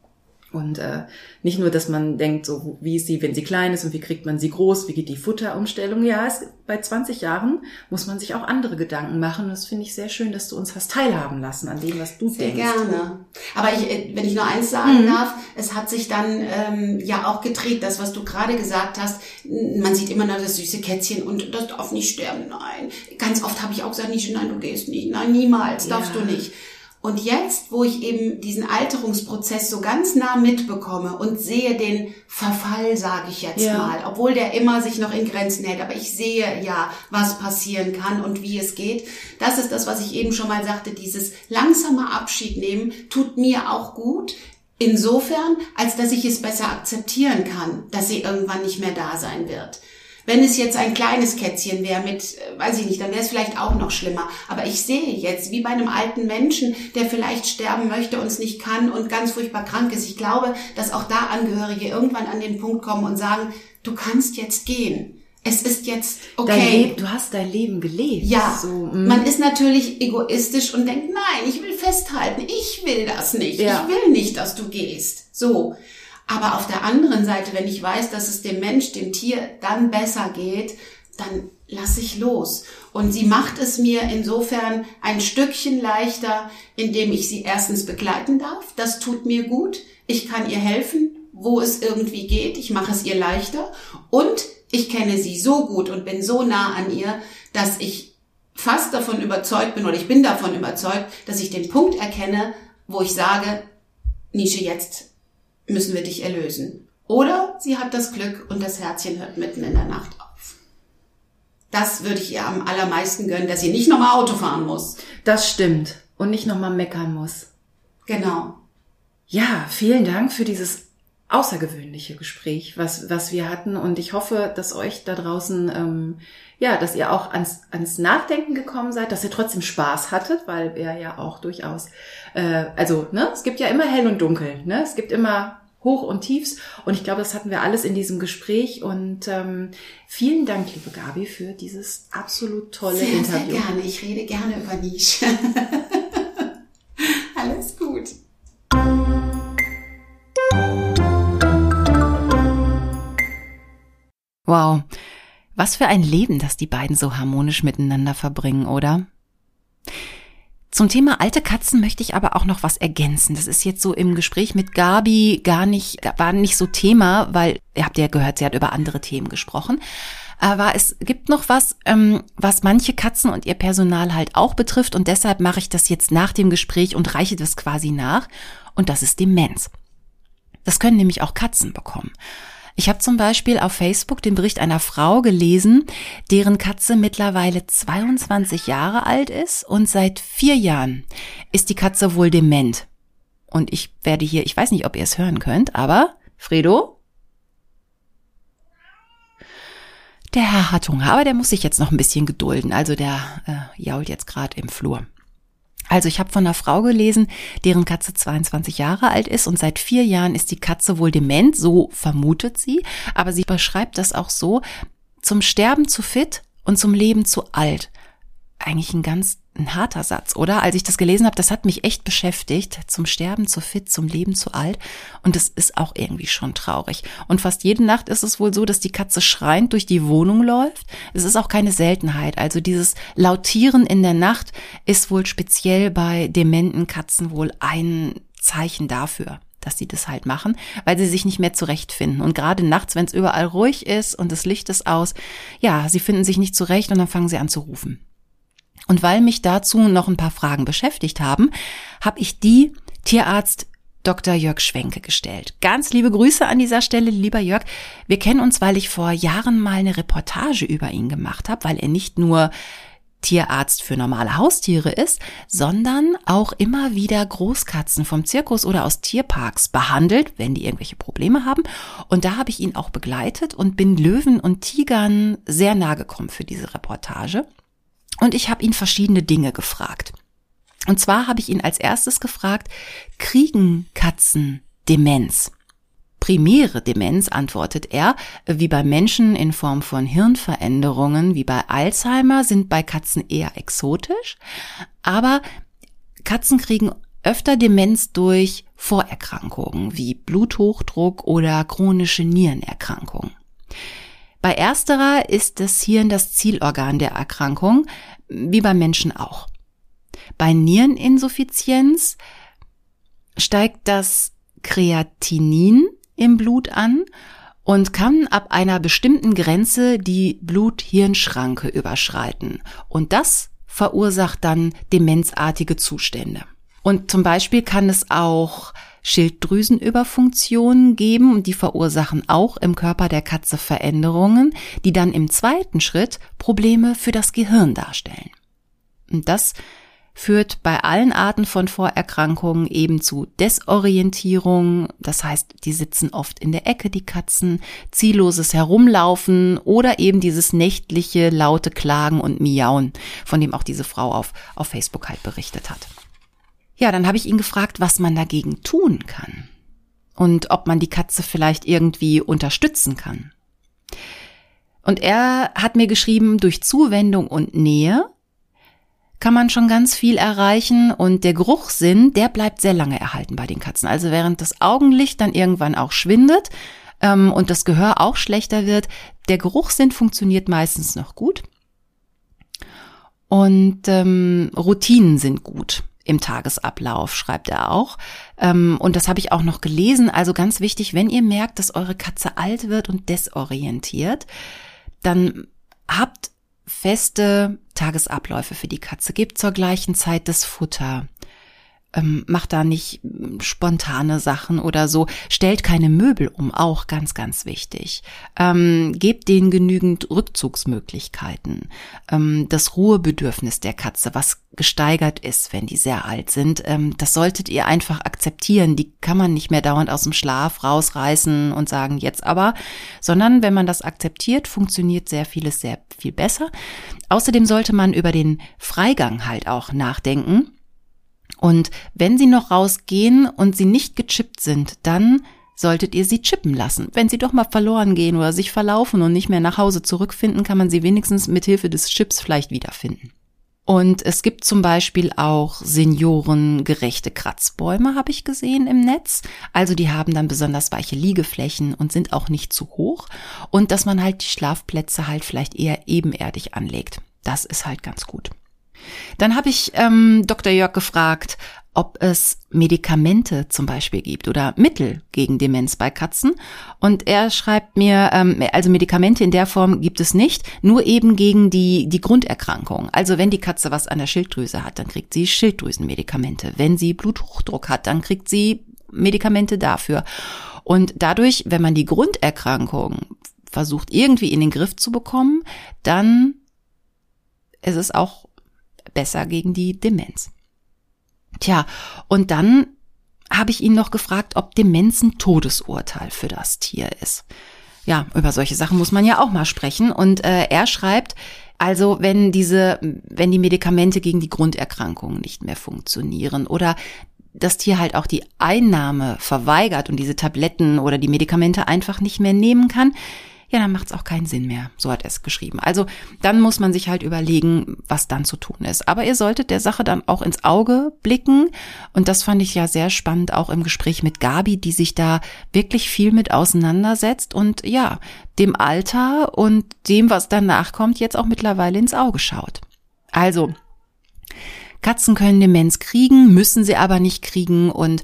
Speaker 1: Und äh, nicht nur, dass man denkt, so wie ist sie, wenn sie klein ist und wie kriegt man sie groß, wie geht die Futterumstellung. Ja, es, bei 20 Jahren muss man sich auch andere Gedanken machen. Und das finde ich sehr schön, dass du uns hast teilhaben lassen an dem, was du
Speaker 2: sehr
Speaker 1: denkst.
Speaker 2: Sehr gerne. Aber ich, äh, wenn ich nur eins sagen mhm. darf, es hat sich dann ähm, ja auch gedreht, das, was du gerade gesagt hast. Man sieht immer noch das süße Kätzchen und das darf nicht sterben. Nein. Ganz oft habe ich auch gesagt, nicht, nein, du gehst nicht. Nein, niemals darfst ja. du nicht. Und jetzt, wo ich eben diesen Alterungsprozess so ganz nah mitbekomme und sehe den Verfall, sage ich jetzt ja. mal, obwohl der immer sich noch in Grenzen hält, aber ich sehe ja, was passieren kann und wie es geht. Das ist das, was ich eben schon mal sagte, dieses langsame Abschied nehmen tut mir auch gut. Insofern, als dass ich es besser akzeptieren kann, dass sie irgendwann nicht mehr da sein wird. Wenn es jetzt ein kleines Kätzchen wäre mit, äh, weiß ich nicht, dann wäre es vielleicht auch noch schlimmer. Aber ich sehe jetzt, wie bei einem alten Menschen, der vielleicht sterben möchte und es nicht kann und ganz furchtbar krank ist. Ich glaube, dass auch da Angehörige irgendwann an den Punkt kommen und sagen, du kannst jetzt gehen. Es ist jetzt okay.
Speaker 1: du hast dein Leben gelebt.
Speaker 2: Ja, so, mm. man ist natürlich egoistisch und denkt, nein, ich will festhalten, ich will das nicht. Ja. Ich will nicht, dass du gehst. So. Aber auf der anderen Seite, wenn ich weiß, dass es dem Mensch, dem Tier dann besser geht, dann lasse ich los. Und sie macht es mir insofern ein Stückchen leichter, indem ich sie erstens begleiten darf. Das tut mir gut. Ich kann ihr helfen, wo es irgendwie geht. Ich mache es ihr leichter. Und ich kenne sie so gut und bin so nah an ihr, dass ich fast davon überzeugt bin oder ich bin davon überzeugt, dass ich den Punkt erkenne, wo ich sage, Nische, jetzt müssen wir dich erlösen. Oder sie hat das Glück und das Herzchen hört mitten in der Nacht auf. Das würde ich ihr am allermeisten gönnen, dass sie nicht nochmal Auto fahren muss.
Speaker 1: Das stimmt. Und nicht nochmal meckern muss.
Speaker 2: Genau.
Speaker 1: Ja, vielen Dank für dieses außergewöhnliche Gespräch, was, was wir hatten. Und ich hoffe, dass euch da draußen, ähm, ja, dass ihr auch ans, ans Nachdenken gekommen seid, dass ihr trotzdem Spaß hattet, weil er ja auch durchaus, äh, also, ne, es gibt ja immer hell und dunkel, ne? Es gibt immer Hoch und Tiefs. Und ich glaube, das hatten wir alles in diesem Gespräch. Und ähm, vielen Dank, liebe Gabi, für dieses absolut tolle
Speaker 2: sehr,
Speaker 1: Interview.
Speaker 2: Sehr gerne. Ich rede gerne über Nische. alles gut.
Speaker 1: Wow. Was für ein Leben, das die beiden so harmonisch miteinander verbringen, oder? Zum Thema alte Katzen möchte ich aber auch noch was ergänzen. Das ist jetzt so im Gespräch mit Gabi gar nicht, war nicht so Thema, weil ihr habt ja gehört, sie hat über andere Themen gesprochen. Aber es gibt noch was, ähm, was manche Katzen und ihr Personal halt auch betrifft und deshalb mache ich das jetzt nach dem Gespräch und reiche das quasi nach. Und das ist Demenz. Das können nämlich auch Katzen bekommen. Ich habe zum Beispiel auf Facebook den Bericht einer Frau gelesen, deren Katze mittlerweile 22 Jahre alt ist und seit vier Jahren ist die Katze wohl dement. Und ich werde hier, ich weiß nicht, ob ihr es hören könnt, aber Fredo? Der Herr hat Hunger, aber der muss sich jetzt noch ein bisschen gedulden. Also der äh, jault jetzt gerade im Flur. Also ich habe von einer Frau gelesen, deren Katze 22 Jahre alt ist und seit vier Jahren ist die Katze wohl dement, so vermutet sie, aber sie beschreibt das auch so, zum Sterben zu fit und zum Leben zu alt. Eigentlich ein ganz ein harter Satz, oder? Als ich das gelesen habe, das hat mich echt beschäftigt. Zum Sterben zu fit, zum Leben zu alt. Und das ist auch irgendwie schon traurig. Und fast jede Nacht ist es wohl so, dass die Katze schreiend durch die Wohnung läuft. Es ist auch keine Seltenheit. Also dieses Lautieren in der Nacht ist wohl speziell bei dementen Katzen wohl ein Zeichen dafür dass sie das halt machen, weil sie sich nicht mehr zurechtfinden. Und gerade nachts, wenn es überall ruhig ist und das Licht ist aus, ja, sie finden sich nicht zurecht und dann fangen sie an zu rufen. Und weil mich dazu noch ein paar Fragen beschäftigt haben, habe ich die Tierarzt Dr. Jörg Schwenke gestellt. Ganz liebe Grüße an dieser Stelle, lieber Jörg. Wir kennen uns, weil ich vor Jahren mal eine Reportage über ihn gemacht habe, weil er nicht nur Tierarzt für normale Haustiere ist, sondern auch immer wieder Großkatzen vom Zirkus oder aus Tierparks behandelt, wenn die irgendwelche Probleme haben. Und da habe ich ihn auch begleitet und bin Löwen und Tigern sehr nahe gekommen für diese Reportage. Und ich habe ihn verschiedene Dinge gefragt. Und zwar habe ich ihn als erstes gefragt, kriegen Katzen Demenz? Primäre Demenz, antwortet er, wie bei Menschen in Form von Hirnveränderungen, wie bei Alzheimer, sind bei Katzen eher exotisch. Aber Katzen kriegen öfter Demenz durch Vorerkrankungen wie Bluthochdruck oder chronische Nierenerkrankungen. Bei ersterer ist das Hirn das Zielorgan der Erkrankung, wie beim Menschen auch. Bei Niereninsuffizienz steigt das Kreatinin im Blut an und kann ab einer bestimmten Grenze die Blut-Hirn-Schranke überschreiten. Und das verursacht dann demenzartige Zustände. Und zum Beispiel kann es auch Schilddrüsenüberfunktionen geben und die verursachen auch im Körper der Katze Veränderungen, die dann im zweiten Schritt Probleme für das Gehirn darstellen. Und das führt bei allen Arten von Vorerkrankungen eben zu Desorientierung, das heißt, die sitzen oft in der Ecke, die Katzen, zielloses Herumlaufen oder eben dieses nächtliche laute Klagen und Miauen, von dem auch diese Frau auf, auf Facebook halt berichtet hat. Ja, dann habe ich ihn gefragt, was man dagegen tun kann und ob man die Katze vielleicht irgendwie unterstützen kann. Und er hat mir geschrieben, durch Zuwendung und Nähe kann man schon ganz viel erreichen und der Geruchssinn, der bleibt sehr lange erhalten bei den Katzen. Also während das Augenlicht dann irgendwann auch schwindet ähm, und das Gehör auch schlechter wird, der Geruchssinn funktioniert meistens noch gut. Und ähm, Routinen sind gut im Tagesablauf, schreibt er auch. Ähm, und das habe ich auch noch gelesen. Also ganz wichtig, wenn ihr merkt, dass eure Katze alt wird und desorientiert, dann habt feste Tagesabläufe für die Katze. Gebt zur gleichen Zeit das Futter ähm, macht da nicht spontane Sachen oder so, stellt keine Möbel um, auch ganz, ganz wichtig. Ähm, gebt denen genügend Rückzugsmöglichkeiten. Ähm, das Ruhebedürfnis der Katze, was gesteigert ist, wenn die sehr alt sind, ähm, das solltet ihr einfach akzeptieren. Die kann man nicht mehr dauernd aus dem Schlaf rausreißen und sagen, jetzt aber, sondern wenn man das akzeptiert, funktioniert sehr vieles sehr viel besser. Außerdem sollte man über den Freigang halt auch nachdenken und wenn sie noch rausgehen und sie nicht gechippt sind, dann solltet ihr sie chippen lassen. Wenn sie doch mal verloren gehen oder sich verlaufen und nicht mehr nach Hause zurückfinden, kann man sie wenigstens mit Hilfe des Chips vielleicht wiederfinden. Und es gibt zum Beispiel auch seniorengerechte Kratzbäume, habe ich gesehen im Netz. Also die haben dann besonders weiche Liegeflächen und sind auch nicht zu hoch. Und dass man halt die Schlafplätze halt vielleicht eher ebenerdig anlegt. Das ist halt ganz gut. Dann habe ich ähm, Dr. Jörg gefragt, ob es Medikamente zum Beispiel gibt oder Mittel gegen Demenz bei Katzen. Und er schreibt mir, ähm, also Medikamente in der Form gibt es nicht, nur eben gegen die, die Grunderkrankung. Also wenn die Katze was an der Schilddrüse hat, dann kriegt sie Schilddrüsenmedikamente. Wenn sie Bluthochdruck hat, dann kriegt sie Medikamente dafür. Und dadurch, wenn man die Grunderkrankung versucht irgendwie in den Griff zu bekommen, dann ist es auch besser gegen die Demenz. Tja, und dann habe ich ihn noch gefragt, ob Demenz ein Todesurteil für das Tier ist. Ja, über solche Sachen muss man ja auch mal sprechen. Und äh, er schreibt, also wenn diese, wenn die Medikamente gegen die Grunderkrankungen nicht mehr funktionieren oder das Tier halt auch die Einnahme verweigert und diese Tabletten oder die Medikamente einfach nicht mehr nehmen kann, ja, dann macht es auch keinen Sinn mehr. So hat er es geschrieben. Also dann muss man sich halt überlegen, was dann zu tun ist. Aber ihr solltet der Sache dann auch ins Auge blicken. Und das fand ich ja sehr spannend, auch im Gespräch mit Gabi, die sich da wirklich viel mit auseinandersetzt und ja, dem Alter und dem, was danach kommt, jetzt auch mittlerweile ins Auge schaut. Also, Katzen können Demenz kriegen, müssen sie aber nicht kriegen und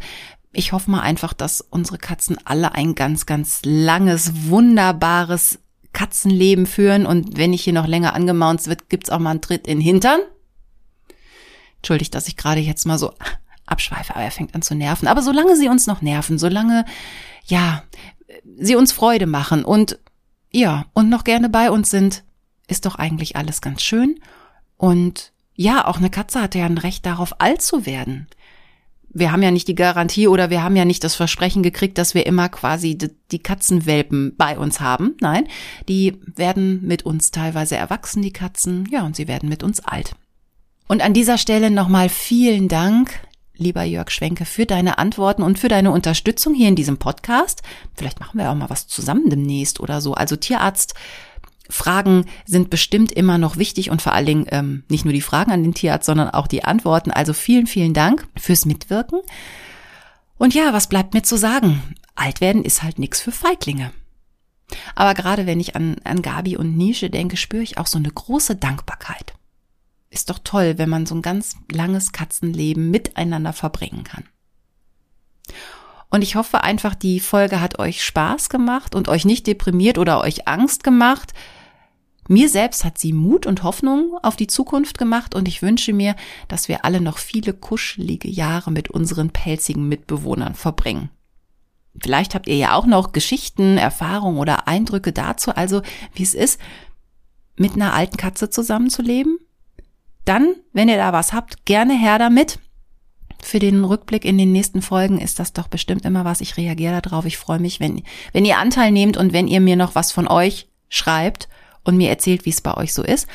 Speaker 1: ich hoffe mal einfach, dass unsere Katzen alle ein ganz, ganz langes, wunderbares Katzenleben führen. Und wenn ich hier noch länger angemaunzt wird, gibt's auch mal einen Tritt in den Hintern. Entschuldigt, dass ich gerade jetzt mal so abschweife, aber er fängt an zu nerven. Aber solange sie uns noch nerven, solange, ja, sie uns Freude machen und, ja, und noch gerne bei uns sind, ist doch eigentlich alles ganz schön. Und ja, auch eine Katze hat ja ein Recht darauf, alt zu werden wir haben ja nicht die Garantie oder wir haben ja nicht das Versprechen gekriegt, dass wir immer quasi die Katzenwelpen bei uns haben. Nein, die werden mit uns teilweise erwachsen, die Katzen, ja, und sie werden mit uns alt. Und an dieser Stelle nochmal vielen Dank, lieber Jörg Schwenke, für deine Antworten und für deine Unterstützung hier in diesem Podcast. Vielleicht machen wir auch mal was zusammen demnächst oder so. Also Tierarzt Fragen sind bestimmt immer noch wichtig und vor allen Dingen ähm, nicht nur die Fragen an den Tierarzt, sondern auch die Antworten. Also vielen, vielen Dank fürs Mitwirken. Und ja, was bleibt mir zu sagen? Alt werden ist halt nix für Feiglinge. Aber gerade wenn ich an, an Gabi und Nische denke, spüre ich auch so eine große Dankbarkeit. Ist doch toll, wenn man so ein ganz langes Katzenleben miteinander verbringen kann. Und ich hoffe einfach, die Folge hat euch Spaß gemacht und euch nicht deprimiert oder euch Angst gemacht, mir selbst hat sie Mut und Hoffnung auf die Zukunft gemacht und ich wünsche mir, dass wir alle noch viele kuschelige Jahre mit unseren pelzigen Mitbewohnern verbringen. Vielleicht habt ihr ja auch noch Geschichten, Erfahrungen oder Eindrücke dazu, also wie es ist, mit einer alten Katze zusammenzuleben. Dann, wenn ihr da was habt, gerne her damit. Für den Rückblick in den nächsten Folgen ist das doch bestimmt immer was. Ich reagiere darauf. Ich freue mich, wenn, wenn ihr Anteil nehmt und wenn ihr mir noch was von euch schreibt und mir erzählt, wie es bei euch so ist.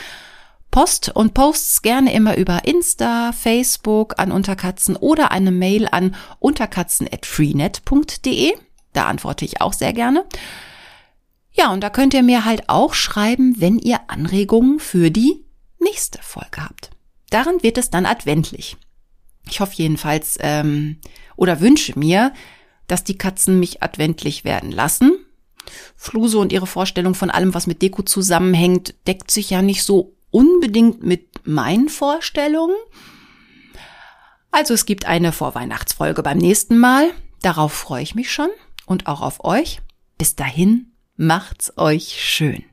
Speaker 1: Post und Posts gerne immer über Insta, Facebook an Unterkatzen oder eine Mail an unterkatzen@freenet.de. Da antworte ich auch sehr gerne. Ja, und da könnt ihr mir halt auch schreiben, wenn ihr Anregungen für die nächste Folge habt. Darin wird es dann adventlich. Ich hoffe jedenfalls ähm, oder wünsche mir, dass die Katzen mich adventlich werden lassen. Fluse und ihre Vorstellung von allem, was mit Deko zusammenhängt, deckt sich ja nicht so unbedingt mit meinen Vorstellungen. Also es gibt eine Vorweihnachtsfolge beim nächsten Mal. Darauf freue ich mich schon und auch auf euch. Bis dahin, macht's euch schön.